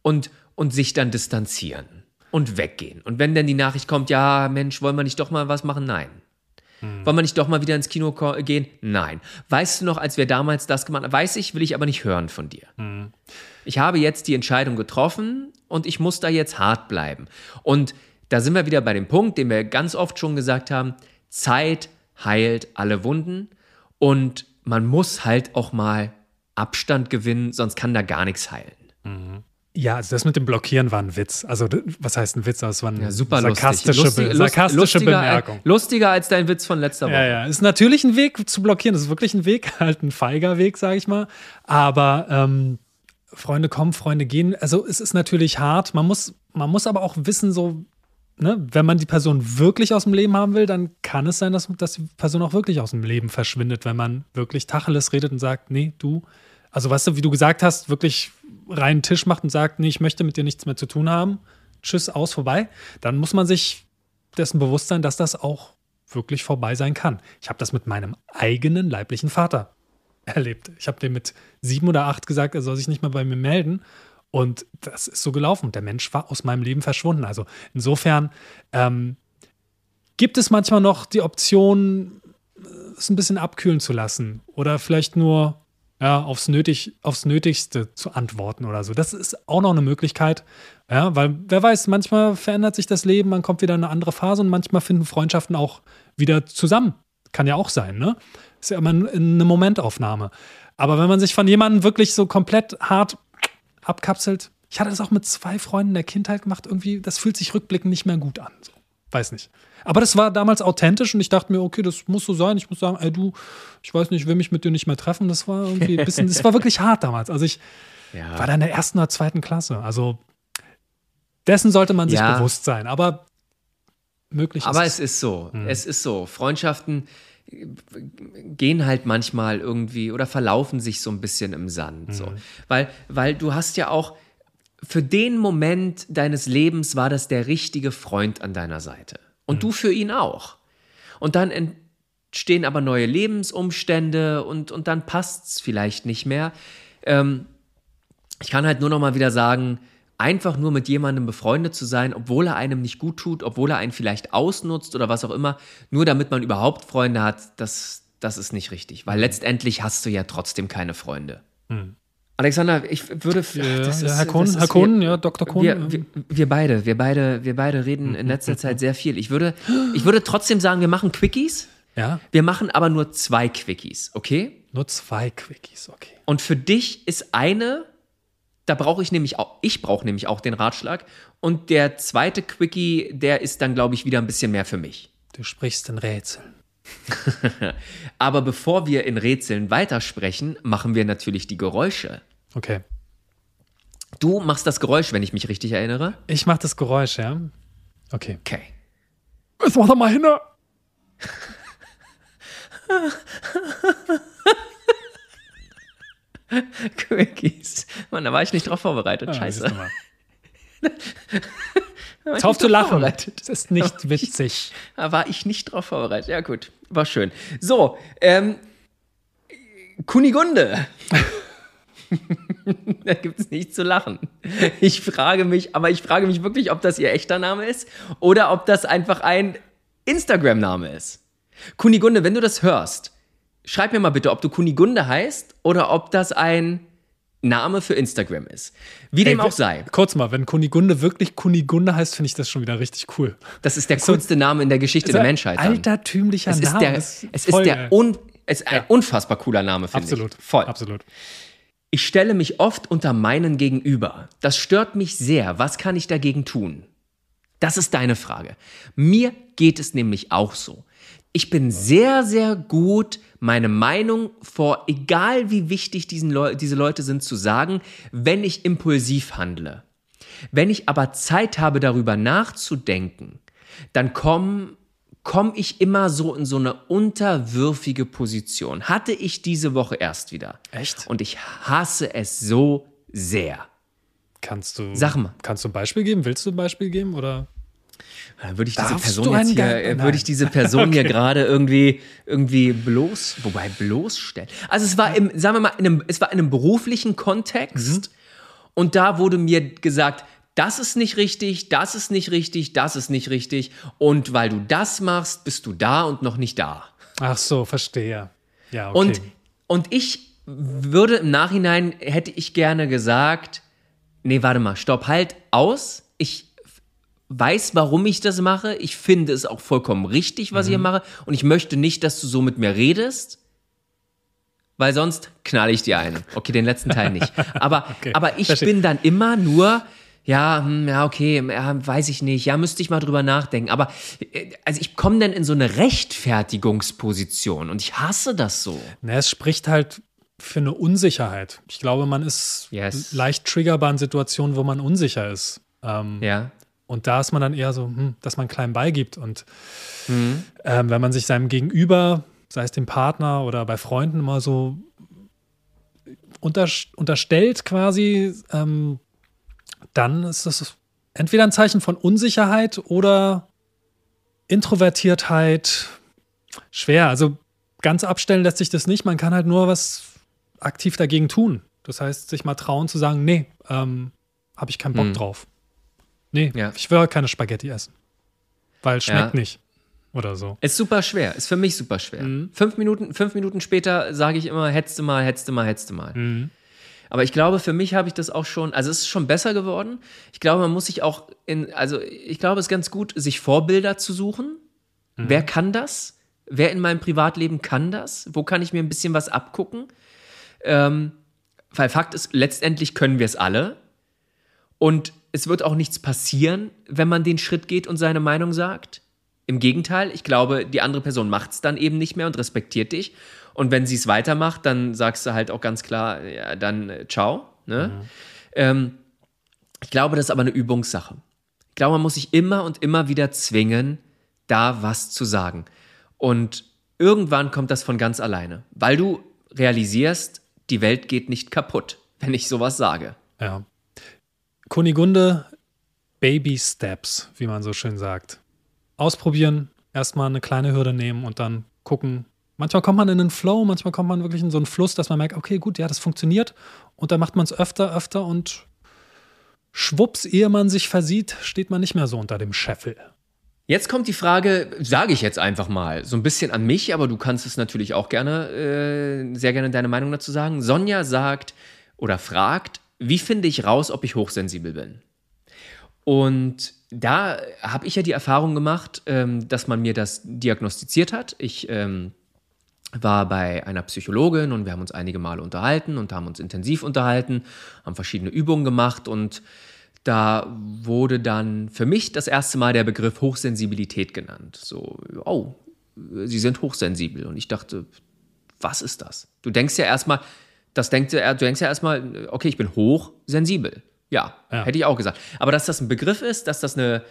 und, und sich dann distanzieren und weggehen. Und wenn dann die Nachricht kommt, ja, Mensch, wollen wir nicht doch mal was machen? Nein. Wollen wir nicht doch mal wieder ins Kino gehen? Nein. Weißt du noch, als wir damals das gemacht haben? Weiß ich, will ich aber nicht hören von dir. Ich habe jetzt die Entscheidung getroffen und ich muss da jetzt hart bleiben. Und da sind wir wieder bei dem Punkt, den wir ganz oft schon gesagt haben, Zeit heilt alle Wunden und man muss halt auch mal Abstand gewinnen, sonst kann da gar nichts heilen. Ja, also das mit dem Blockieren war ein Witz. Also, was heißt ein Witz? Das war eine Ja, super sarkastische, lustig. Lustig- sarkastische lustiger, Bemerkung. Lustiger als dein Witz von letzter Woche. Ja, ja, ist natürlich ein Weg zu blockieren. Das ist wirklich ein Weg, halt ein feiger Weg, sage ich mal. Aber ähm, Freunde kommen, Freunde gehen. Also es ist natürlich hart. Man muss, man muss aber auch wissen, so, ne, wenn man die Person wirklich aus dem Leben haben will, dann kann es sein, dass, dass die Person auch wirklich aus dem Leben verschwindet, wenn man wirklich Tacheles redet und sagt, nee, du, also weißt du, wie du gesagt hast, wirklich reinen Tisch macht und sagt, nee, ich möchte mit dir nichts mehr zu tun haben. Tschüss, aus, vorbei. Dann muss man sich dessen bewusst sein, dass das auch wirklich vorbei sein kann. Ich habe das mit meinem eigenen leiblichen Vater erlebt. Ich habe dem mit sieben oder acht gesagt, er soll sich nicht mehr bei mir melden. Und das ist so gelaufen. Der Mensch war aus meinem Leben verschwunden. Also insofern ähm, gibt es manchmal noch die Option, es ein bisschen abkühlen zu lassen. Oder vielleicht nur ja, aufs, Nötig, aufs Nötigste zu antworten oder so. Das ist auch noch eine Möglichkeit. Ja, weil wer weiß, manchmal verändert sich das Leben, man kommt wieder in eine andere Phase und manchmal finden Freundschaften auch wieder zusammen. Kann ja auch sein, ne? Ist ja immer eine Momentaufnahme. Aber wenn man sich von jemandem wirklich so komplett hart abkapselt, ich hatte das auch mit zwei Freunden der Kindheit gemacht, irgendwie, das fühlt sich rückblickend nicht mehr gut an. So. Weiß nicht. Aber das war damals authentisch und ich dachte mir, okay, das muss so sein. Ich muss sagen, ey du, ich weiß nicht, ich will mich mit dir nicht mehr treffen. Das war irgendwie ein bisschen, das war wirklich hart damals. Also ich Ja. war da in der ersten oder zweiten Klasse. Also dessen sollte man sich Ja. bewusst sein. Aber möglich Aber ist es ist so. Es ist so. Freundschaften gehen halt manchmal irgendwie oder verlaufen sich so ein bisschen im Sand. So. Weil, weil du hast ja auch, für den Moment deines Lebens war das der richtige Freund an deiner Seite. Und du für ihn auch. Und dann entstehen aber neue Lebensumstände und, und dann passt es vielleicht nicht mehr. Ähm, ich kann halt nur noch mal wieder sagen, einfach nur mit jemandem befreundet zu sein, obwohl er einem nicht gut tut, obwohl er einen vielleicht ausnutzt oder was auch immer, nur damit man überhaupt Freunde hat, das, das ist nicht richtig. Weil letztendlich hast du ja trotzdem keine Freunde. Alexander, ich würde. Ja, das ja, ist- Herr Kohn, das ist- Herr Kohn, wir- ja, Dr. Kohn. Wir, wir, wir beide, wir beide, wir beide reden in letzter Zeit sehr viel. Ich würde, ich würde trotzdem sagen, wir machen Quickies. ja, Wir machen aber nur zwei Quickies, okay? nur zwei Quickies, okay. Und für dich ist eine, da brauche ich nämlich auch, ich brauche nämlich auch den Ratschlag. Und der zweite Quickie, der ist dann, glaube ich, wieder ein bisschen mehr für mich. Du sprichst in Rätseln. Aber bevor wir in Rätseln weitersprechen, machen wir natürlich die Geräusche. Okay. Du machst das Geräusch, wenn ich mich richtig erinnere. Ich mache das Geräusch, ja? Okay. Okay. Jetzt mach doch mal hin. Quickies. Mann, da war ich nicht drauf vorbereitet. Scheiße. Jetzt auf zu lachen. Das ist nicht witzig. Da war ich nicht drauf vorbereitet. Ja, gut. War schön. So, ähm, Kunigunde. da gibt es nichts zu lachen. Ich frage mich, aber ich frage mich wirklich, ob das ihr echter Name ist oder ob das einfach ein Instagram-Name ist. Kunigunde, wenn du das hörst, schreib mir mal bitte, ob du Kunigunde heißt oder ob das ein Name für Instagram ist. Wie dem Ey, auch sei. Kurz mal, wenn Kunigunde wirklich Kunigunde heißt, finde ich das schon wieder richtig cool. Das ist der coolste Name in der Geschichte der Menschheit. dann. Altertümlicher Es ist Name. der, es ist voll der un, es ist ein unfassbar cooler Name, finde Absolut. ich. Voll. Absolut. Ich stelle mich oft unter meinen Gegenüber. Das stört mich sehr. Was kann ich dagegen tun? Das ist deine Frage. Mir geht es nämlich auch so. Ich bin sehr, sehr gut, meine Meinung vor, egal wie wichtig diesen Leu diese Leute sind, zu sagen, wenn ich impulsiv handle. Wenn ich aber Zeit habe, darüber nachzudenken, dann komme komm ich immer so in so eine unterwürfige Position. Hatte ich diese Woche erst wieder. Echt? Und ich hasse es so sehr. Kannst du, Sag mal. Kannst du ein Beispiel geben? Willst du ein Beispiel geben? Oder? Dann würde ich diese Darfst Person du jetzt hier, äh, würde ich diese Person hier gerade irgendwie, irgendwie bloß, wobei bloßstellen. Also es war im, sagen wir mal, in einem, es war in einem beruflichen Kontext und da wurde mir gesagt, das ist nicht richtig, das ist nicht richtig, das ist nicht richtig und weil du das machst, bist du da und noch nicht da. Ach so, verstehe. Ja, okay. Und, und ich würde im Nachhinein, hätte ich gerne gesagt, nee, warte mal, stopp, halt aus. Ich weiß, warum ich das mache. Ich finde es auch vollkommen richtig, was ich Mhm. hier mache. Und ich möchte nicht, dass du so mit mir redest. Weil sonst knall ich dir eine. Okay, den letzten Teil nicht. Aber, Okay, aber ich verstehe. bin dann immer nur, ja, hm, ja, okay, ja, weiß ich nicht, ja, müsste ich mal drüber nachdenken. Aber äh, also ich komme dann in so eine Rechtfertigungsposition und ich hasse das so. Na, es spricht halt für eine Unsicherheit. Ich glaube, man ist Yes. leicht triggerbar in Situationen, wo man unsicher ist. Ähm, Ja. Und da ist man dann eher so, hm, dass man klein beigibt. Und Mhm. ähm, wenn man sich seinem Gegenüber, sei es dem Partner oder bei Freunden, immer so unter, unterstellt quasi, ähm, dann ist das entweder ein Zeichen von Unsicherheit oder Introvertiertheit. Schwer. Also ganz abstellen lässt sich das nicht. Man kann halt nur was aktiv dagegen tun. Das heißt, sich mal trauen zu sagen, nee, ähm, habe ich keinen Bock Hm. drauf. Nee, Ja. ich will keine Spaghetti essen. Weil schmeckt Ja. nicht. Oder so. Ist super schwer, ist für mich super schwer. Mhm. Fünf, Minuten, fünf Minuten später sage ich immer, hetzte mal, hetzte mal, hetzte mal. Mhm. Aber ich glaube, für mich habe ich das auch schon, also es ist schon besser geworden. Ich glaube, man muss sich auch in, also ich glaube, es ist ganz gut, sich Vorbilder zu suchen. Mhm. Wer kann das? Wer in meinem Privatleben kann das? Wo kann ich mir ein bisschen was abgucken? Ähm, weil Fakt ist, letztendlich können wir es alle. Und es wird auch nichts passieren, wenn man den Schritt geht und seine Meinung sagt. Im Gegenteil, ich glaube, die andere Person macht es dann eben nicht mehr und respektiert dich. Und wenn sie es weitermacht, dann sagst du halt auch ganz klar, ja, dann äh, ciao. Ne? Ähm, ich glaube, das ist aber eine Übungssache. Ich glaube, man muss sich immer und immer wieder zwingen, da was zu sagen. Und irgendwann kommt das von ganz alleine, weil du realisierst, die Welt geht nicht kaputt, wenn ich sowas sage. Ja. Kunigunde, Baby Steps, wie man so schön sagt. Ausprobieren, erstmal eine kleine Hürde nehmen und dann gucken. Manchmal kommt man in einen Flow, manchmal kommt man wirklich in so einen Fluss, dass man merkt, okay, gut, ja, das funktioniert. Und dann macht man es öfter, öfter und schwupps, ehe man sich versieht, steht man nicht mehr so unter dem Scheffel. Jetzt kommt die Frage, sage ich jetzt einfach mal, so ein bisschen an mich, aber du kannst es natürlich auch gerne, äh, sehr gerne deine Meinung dazu sagen. Sonja sagt, oder fragt, wie finde ich raus, ob ich hochsensibel bin? Und da habe ich ja die Erfahrung gemacht, ähm, dass man mir das diagnostiziert hat. Ich ähm, war bei einer Psychologin und wir haben uns einige Male unterhalten und haben uns intensiv unterhalten, haben verschiedene Übungen gemacht und da wurde dann für mich das erste Mal der Begriff Hochsensibilität genannt. So, oh, Sie sind hochsensibel. Und ich dachte, was ist das? Du denkst ja erstmal, das denkst du, du denkst ja erstmal, okay, ich bin hochsensibel. Ja, ja, hätte ich auch gesagt. Aber dass das ein Begriff ist, dass das eine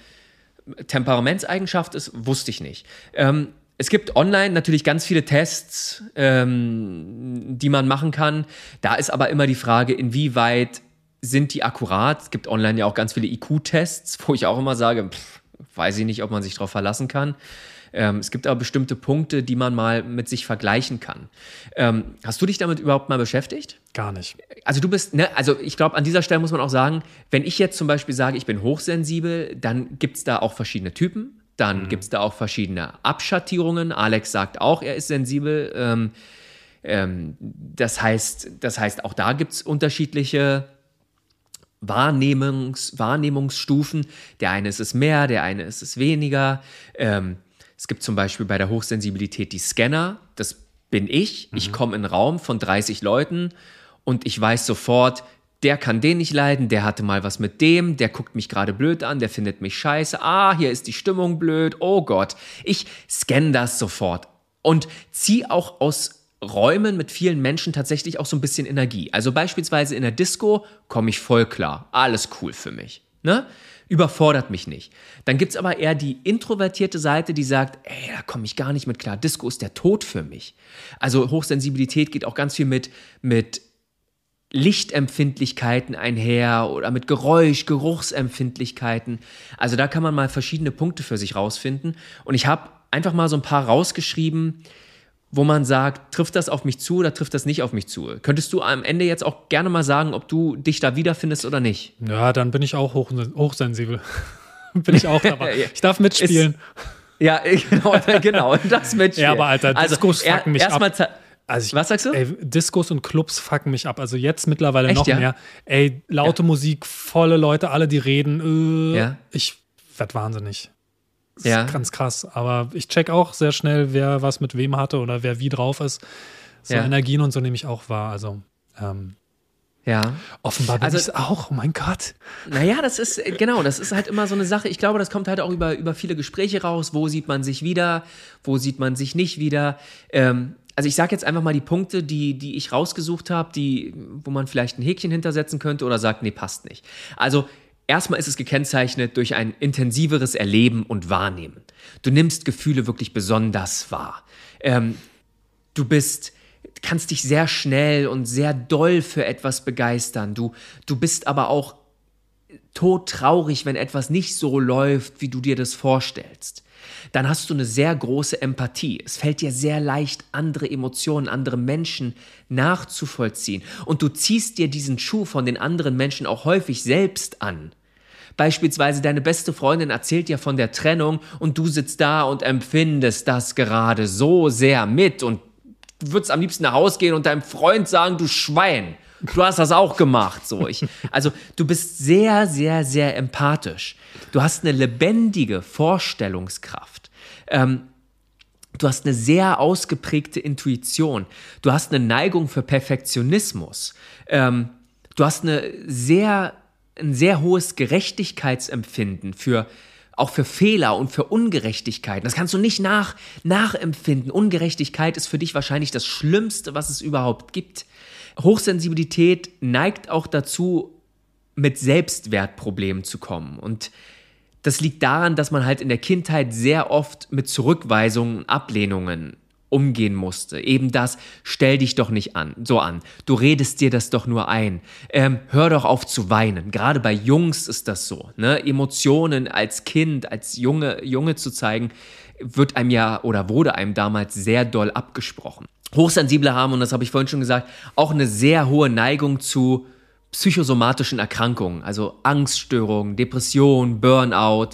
Temperamentseigenschaft ist, wusste ich nicht. Ähm, es gibt online natürlich ganz viele Tests, ähm, die man machen kann. Da ist aber immer die Frage, inwieweit sind die akkurat? Es gibt online ja auch ganz viele IQ-Tests, wo ich auch immer sage, pff, weiß ich nicht, ob man sich darauf verlassen kann. Ähm, es gibt aber bestimmte Punkte, die man mal mit sich vergleichen kann. Ähm, hast du dich damit überhaupt mal beschäftigt? Gar nicht. Also du bist, ne, also ich glaube, an dieser Stelle muss man auch sagen, wenn ich jetzt zum Beispiel sage, ich bin hochsensibel, dann gibt es da auch verschiedene Typen. Dann mhm. gibt es da auch verschiedene Abschattierungen. Alex sagt auch, er ist sensibel. Ähm, ähm, das, heißt, das heißt, auch da gibt es unterschiedliche Wahrnehmungs, Wahrnehmungsstufen. Der eine ist es mehr, der eine ist es weniger. Ähm, es gibt zum Beispiel bei der Hochsensibilität die Scanner. Das bin ich. Mhm. Ich komme in einen Raum von 30 Leuten und ich weiß sofort, der kann den nicht leiden, der hatte mal was mit dem, der guckt mich gerade blöd an, der findet mich scheiße, ah, hier ist die Stimmung blöd, oh Gott. Ich scanne das sofort und ziehe auch aus Räumen mit vielen Menschen tatsächlich auch so ein bisschen Energie. Also beispielsweise in der Disco komme ich voll klar, alles cool für mich. Ne? Überfordert mich nicht. Dann gibt es aber eher die introvertierte Seite, die sagt, ey, da komme ich gar nicht mit klar. Disco ist der Tod für mich. Also Hochsensibilität geht auch ganz viel mit, mit Lichtempfindlichkeiten einher oder mit Geräusch, Geruchsempfindlichkeiten. Also da kann man mal verschiedene Punkte für sich rausfinden. Und ich habe einfach mal so ein paar rausgeschrieben, wo man sagt, trifft das auf mich zu oder trifft das nicht auf mich zu? Könntest du am Ende jetzt auch gerne mal sagen, ob du dich da wiederfindest oder nicht? Ja, dann bin ich auch hoch, hochsensibel. bin ich auch dabei. Ich darf mitspielen. Ist, ja, genau, genau, das mitspielen. Ja, aber Alter, also, Discos er, fucken mich ab. Also ich, Was sagst du? Ey, Discos und Clubs fucken mich ab. Also jetzt mittlerweile Echt, noch ja? mehr. Ey, laute ja. Musik, volle Leute, alle, die reden. Äh, ja. Ich werd wahnsinnig. Das ja. ist ganz krass. Aber ich check auch sehr schnell, wer was mit wem hatte oder wer wie drauf ist. So ja. Energien und so nehme ich auch wahr. Also, ähm, ja. Offenbar bin also, ich auch, oh mein Gott. Naja, das ist, genau, das ist halt immer so eine Sache. Ich glaube, das kommt halt auch über, über viele Gespräche raus. Wo sieht man sich wieder? Wo sieht man sich nicht wieder? Ähm, also ich sage jetzt einfach mal die Punkte, die, die ich rausgesucht habe, die, wo man vielleicht ein Häkchen hintersetzen könnte oder sagt, nee, passt nicht. Also Erstmal ist es gekennzeichnet durch ein intensiveres Erleben und Wahrnehmen. Du nimmst Gefühle wirklich besonders wahr. Ähm, du bist, kannst dich sehr schnell und sehr doll für etwas begeistern. Du, du bist aber auch todtraurig, wenn etwas nicht so läuft, wie du dir das vorstellst dann hast du eine sehr große Empathie. Es fällt dir sehr leicht, andere Emotionen, andere Menschen nachzuvollziehen. Und du ziehst dir diesen Schuh von den anderen Menschen auch häufig selbst an. Beispielsweise deine beste Freundin erzählt dir von der Trennung und du sitzt da und empfindest das gerade so sehr mit und würdest am liebsten nach Hause gehen und deinem Freund sagen, du Schwein. Du hast das auch gemacht, so ich. Also du bist sehr, sehr, sehr empathisch. Du hast eine lebendige Vorstellungskraft. Ähm, du hast eine sehr ausgeprägte Intuition. Du hast eine Neigung für Perfektionismus. Ähm, du hast eine sehr, ein sehr hohes Gerechtigkeitsempfinden für auch für Fehler und für Ungerechtigkeiten. Das kannst du nicht nach, nachempfinden. Ungerechtigkeit ist für dich wahrscheinlich das Schlimmste, was es überhaupt gibt. Hochsensibilität neigt auch dazu, mit Selbstwertproblemen zu kommen. Und das liegt daran, dass man halt in der Kindheit sehr oft mit Zurückweisungen Ablehnungen umgehen musste. Eben das, stell dich doch nicht an, so an. Du redest dir das doch nur ein. Ähm, hör doch auf zu weinen. Gerade bei Jungs ist das so. Ne? Emotionen als Kind, als Junge, Junge zu zeigen, wird einem ja oder wurde einem damals sehr doll abgesprochen. Hochsensible haben, und das habe ich vorhin schon gesagt, auch eine sehr hohe Neigung zu psychosomatischen Erkrankungen, also Angststörungen, Depression, Burnout,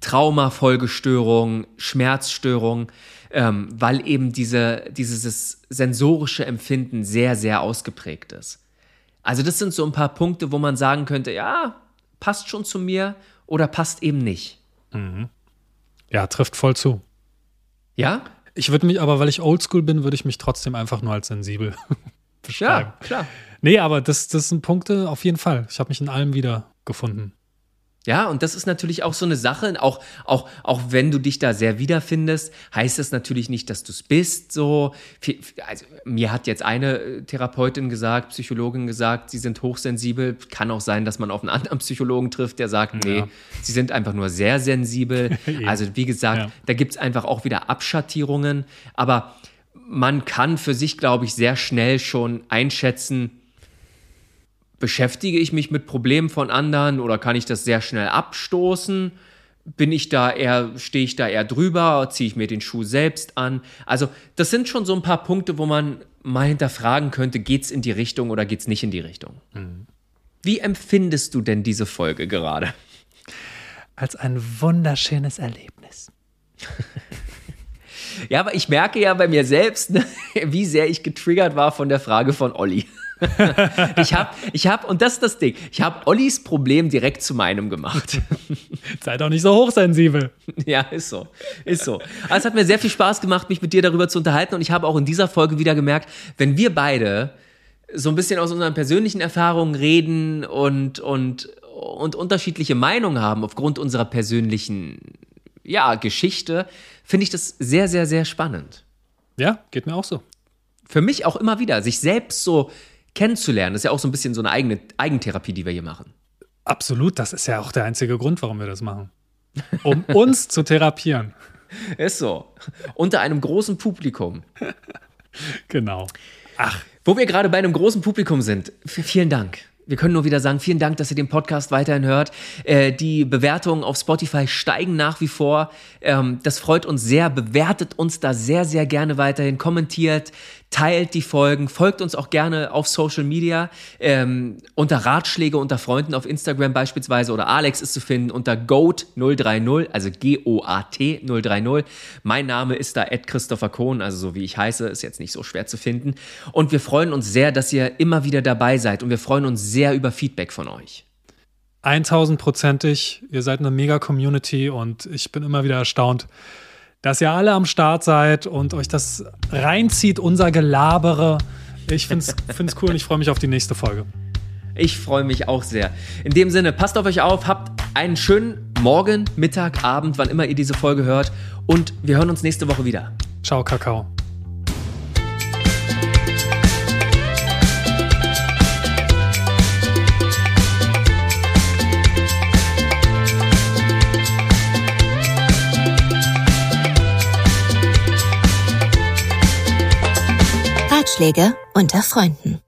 Traumafolgestörungen, Schmerzstörungen, ähm, weil eben diese, dieses sensorische Empfinden sehr, sehr ausgeprägt ist. Also das sind so ein paar Punkte, wo man sagen könnte, ja, passt schon zu mir oder passt eben nicht. Ja, trifft voll zu. Ja? Ich würde mich aber, weil ich oldschool bin, würde ich mich trotzdem einfach nur als sensibel beschreiben. Ja, klar. Nee, aber das, das sind Punkte auf jeden Fall. Ich habe mich in allem wiedergefunden. Ja, und das ist natürlich auch so eine Sache, auch, auch, auch wenn du dich da sehr wiederfindest, heißt das natürlich nicht, dass du es bist. So, also, mir hat jetzt eine äh, Therapeutin gesagt, Psychologin gesagt, sie sind hochsensibel. Kann auch sein, dass man auf einen anderen Psychologen trifft, der sagt, nee, Ja. sie sind einfach nur sehr sensibel. Also, wie gesagt, Ja. da gibt es einfach auch wieder Abschattierungen. Aber man kann für sich, glaube ich, sehr schnell schon einschätzen, beschäftige ich mich mit Problemen von anderen oder kann ich das sehr schnell abstoßen? Bin ich da eher, stehe ich da eher drüber, ziehe ich mir den Schuh selbst an? Also, das sind schon so ein paar Punkte, wo man mal hinterfragen könnte, geht's in die Richtung oder geht's nicht in die Richtung? Wie empfindest du denn diese Folge gerade? Als ein wunderschönes Erlebnis. Ja, aber ich merke ja bei mir selbst, ne, wie sehr ich getriggert war von der Frage von Olli. ich habe, ich habe, und das ist das Ding, ich habe Ollis Problem direkt zu meinem gemacht. Sei doch nicht so hochsensibel. Ja, ist so. Ist so. Aber es hat mir sehr viel Spaß gemacht, mich mit dir darüber zu unterhalten. Und ich habe auch in dieser Folge wieder gemerkt, wenn wir beide so ein bisschen aus unseren persönlichen Erfahrungen reden und, und, und unterschiedliche Meinungen haben aufgrund unserer persönlichen ja, Geschichte, finde ich das sehr, sehr, sehr spannend. Ja, geht mir auch so. Für mich auch immer wieder, sich selbst so kennenzulernen, ist ja auch so ein bisschen so eine eigene Eigentherapie, die wir hier machen. Absolut, das ist ja auch der einzige Grund, warum wir das machen. Um uns zu therapieren. Ist so. Unter einem großen Publikum. Genau. Wo wir gerade bei einem großen Publikum sind, vielen Dank. Wir können nur wieder sagen, vielen Dank, dass ihr den Podcast weiterhin hört. Äh, die Bewertungen auf Spotify steigen nach wie vor. Ähm, das freut uns sehr. Bewertet uns da sehr, sehr gerne weiterhin. Kommentiert, teilt die Folgen, folgt uns auch gerne auf Social Media. Ähm, unter Ratschläge unter Freunden auf Instagram beispielsweise oder Alex ist zu finden unter GOAT030, also G-O-A-T 030. Mein Name ist da Ed Christopher Kohn, also so wie ich heiße, ist jetzt nicht so schwer zu finden. Und wir freuen uns sehr, dass ihr immer wieder dabei seid und wir freuen uns sehr über Feedback von euch. 1000%ig. Ihr seid eine mega Community und ich bin immer wieder erstaunt, dass ihr alle am Start seid und euch das reinzieht, unser Gelabere. Ich finde es cool und ich freue mich auf die nächste Folge. Ich freue mich auch sehr. In dem Sinne, passt auf euch auf, habt einen schönen Morgen, Mittag, Abend, wann immer ihr diese Folge hört und wir hören uns nächste Woche wieder. Ciao, Kakao. Ratschläge unter Freunden.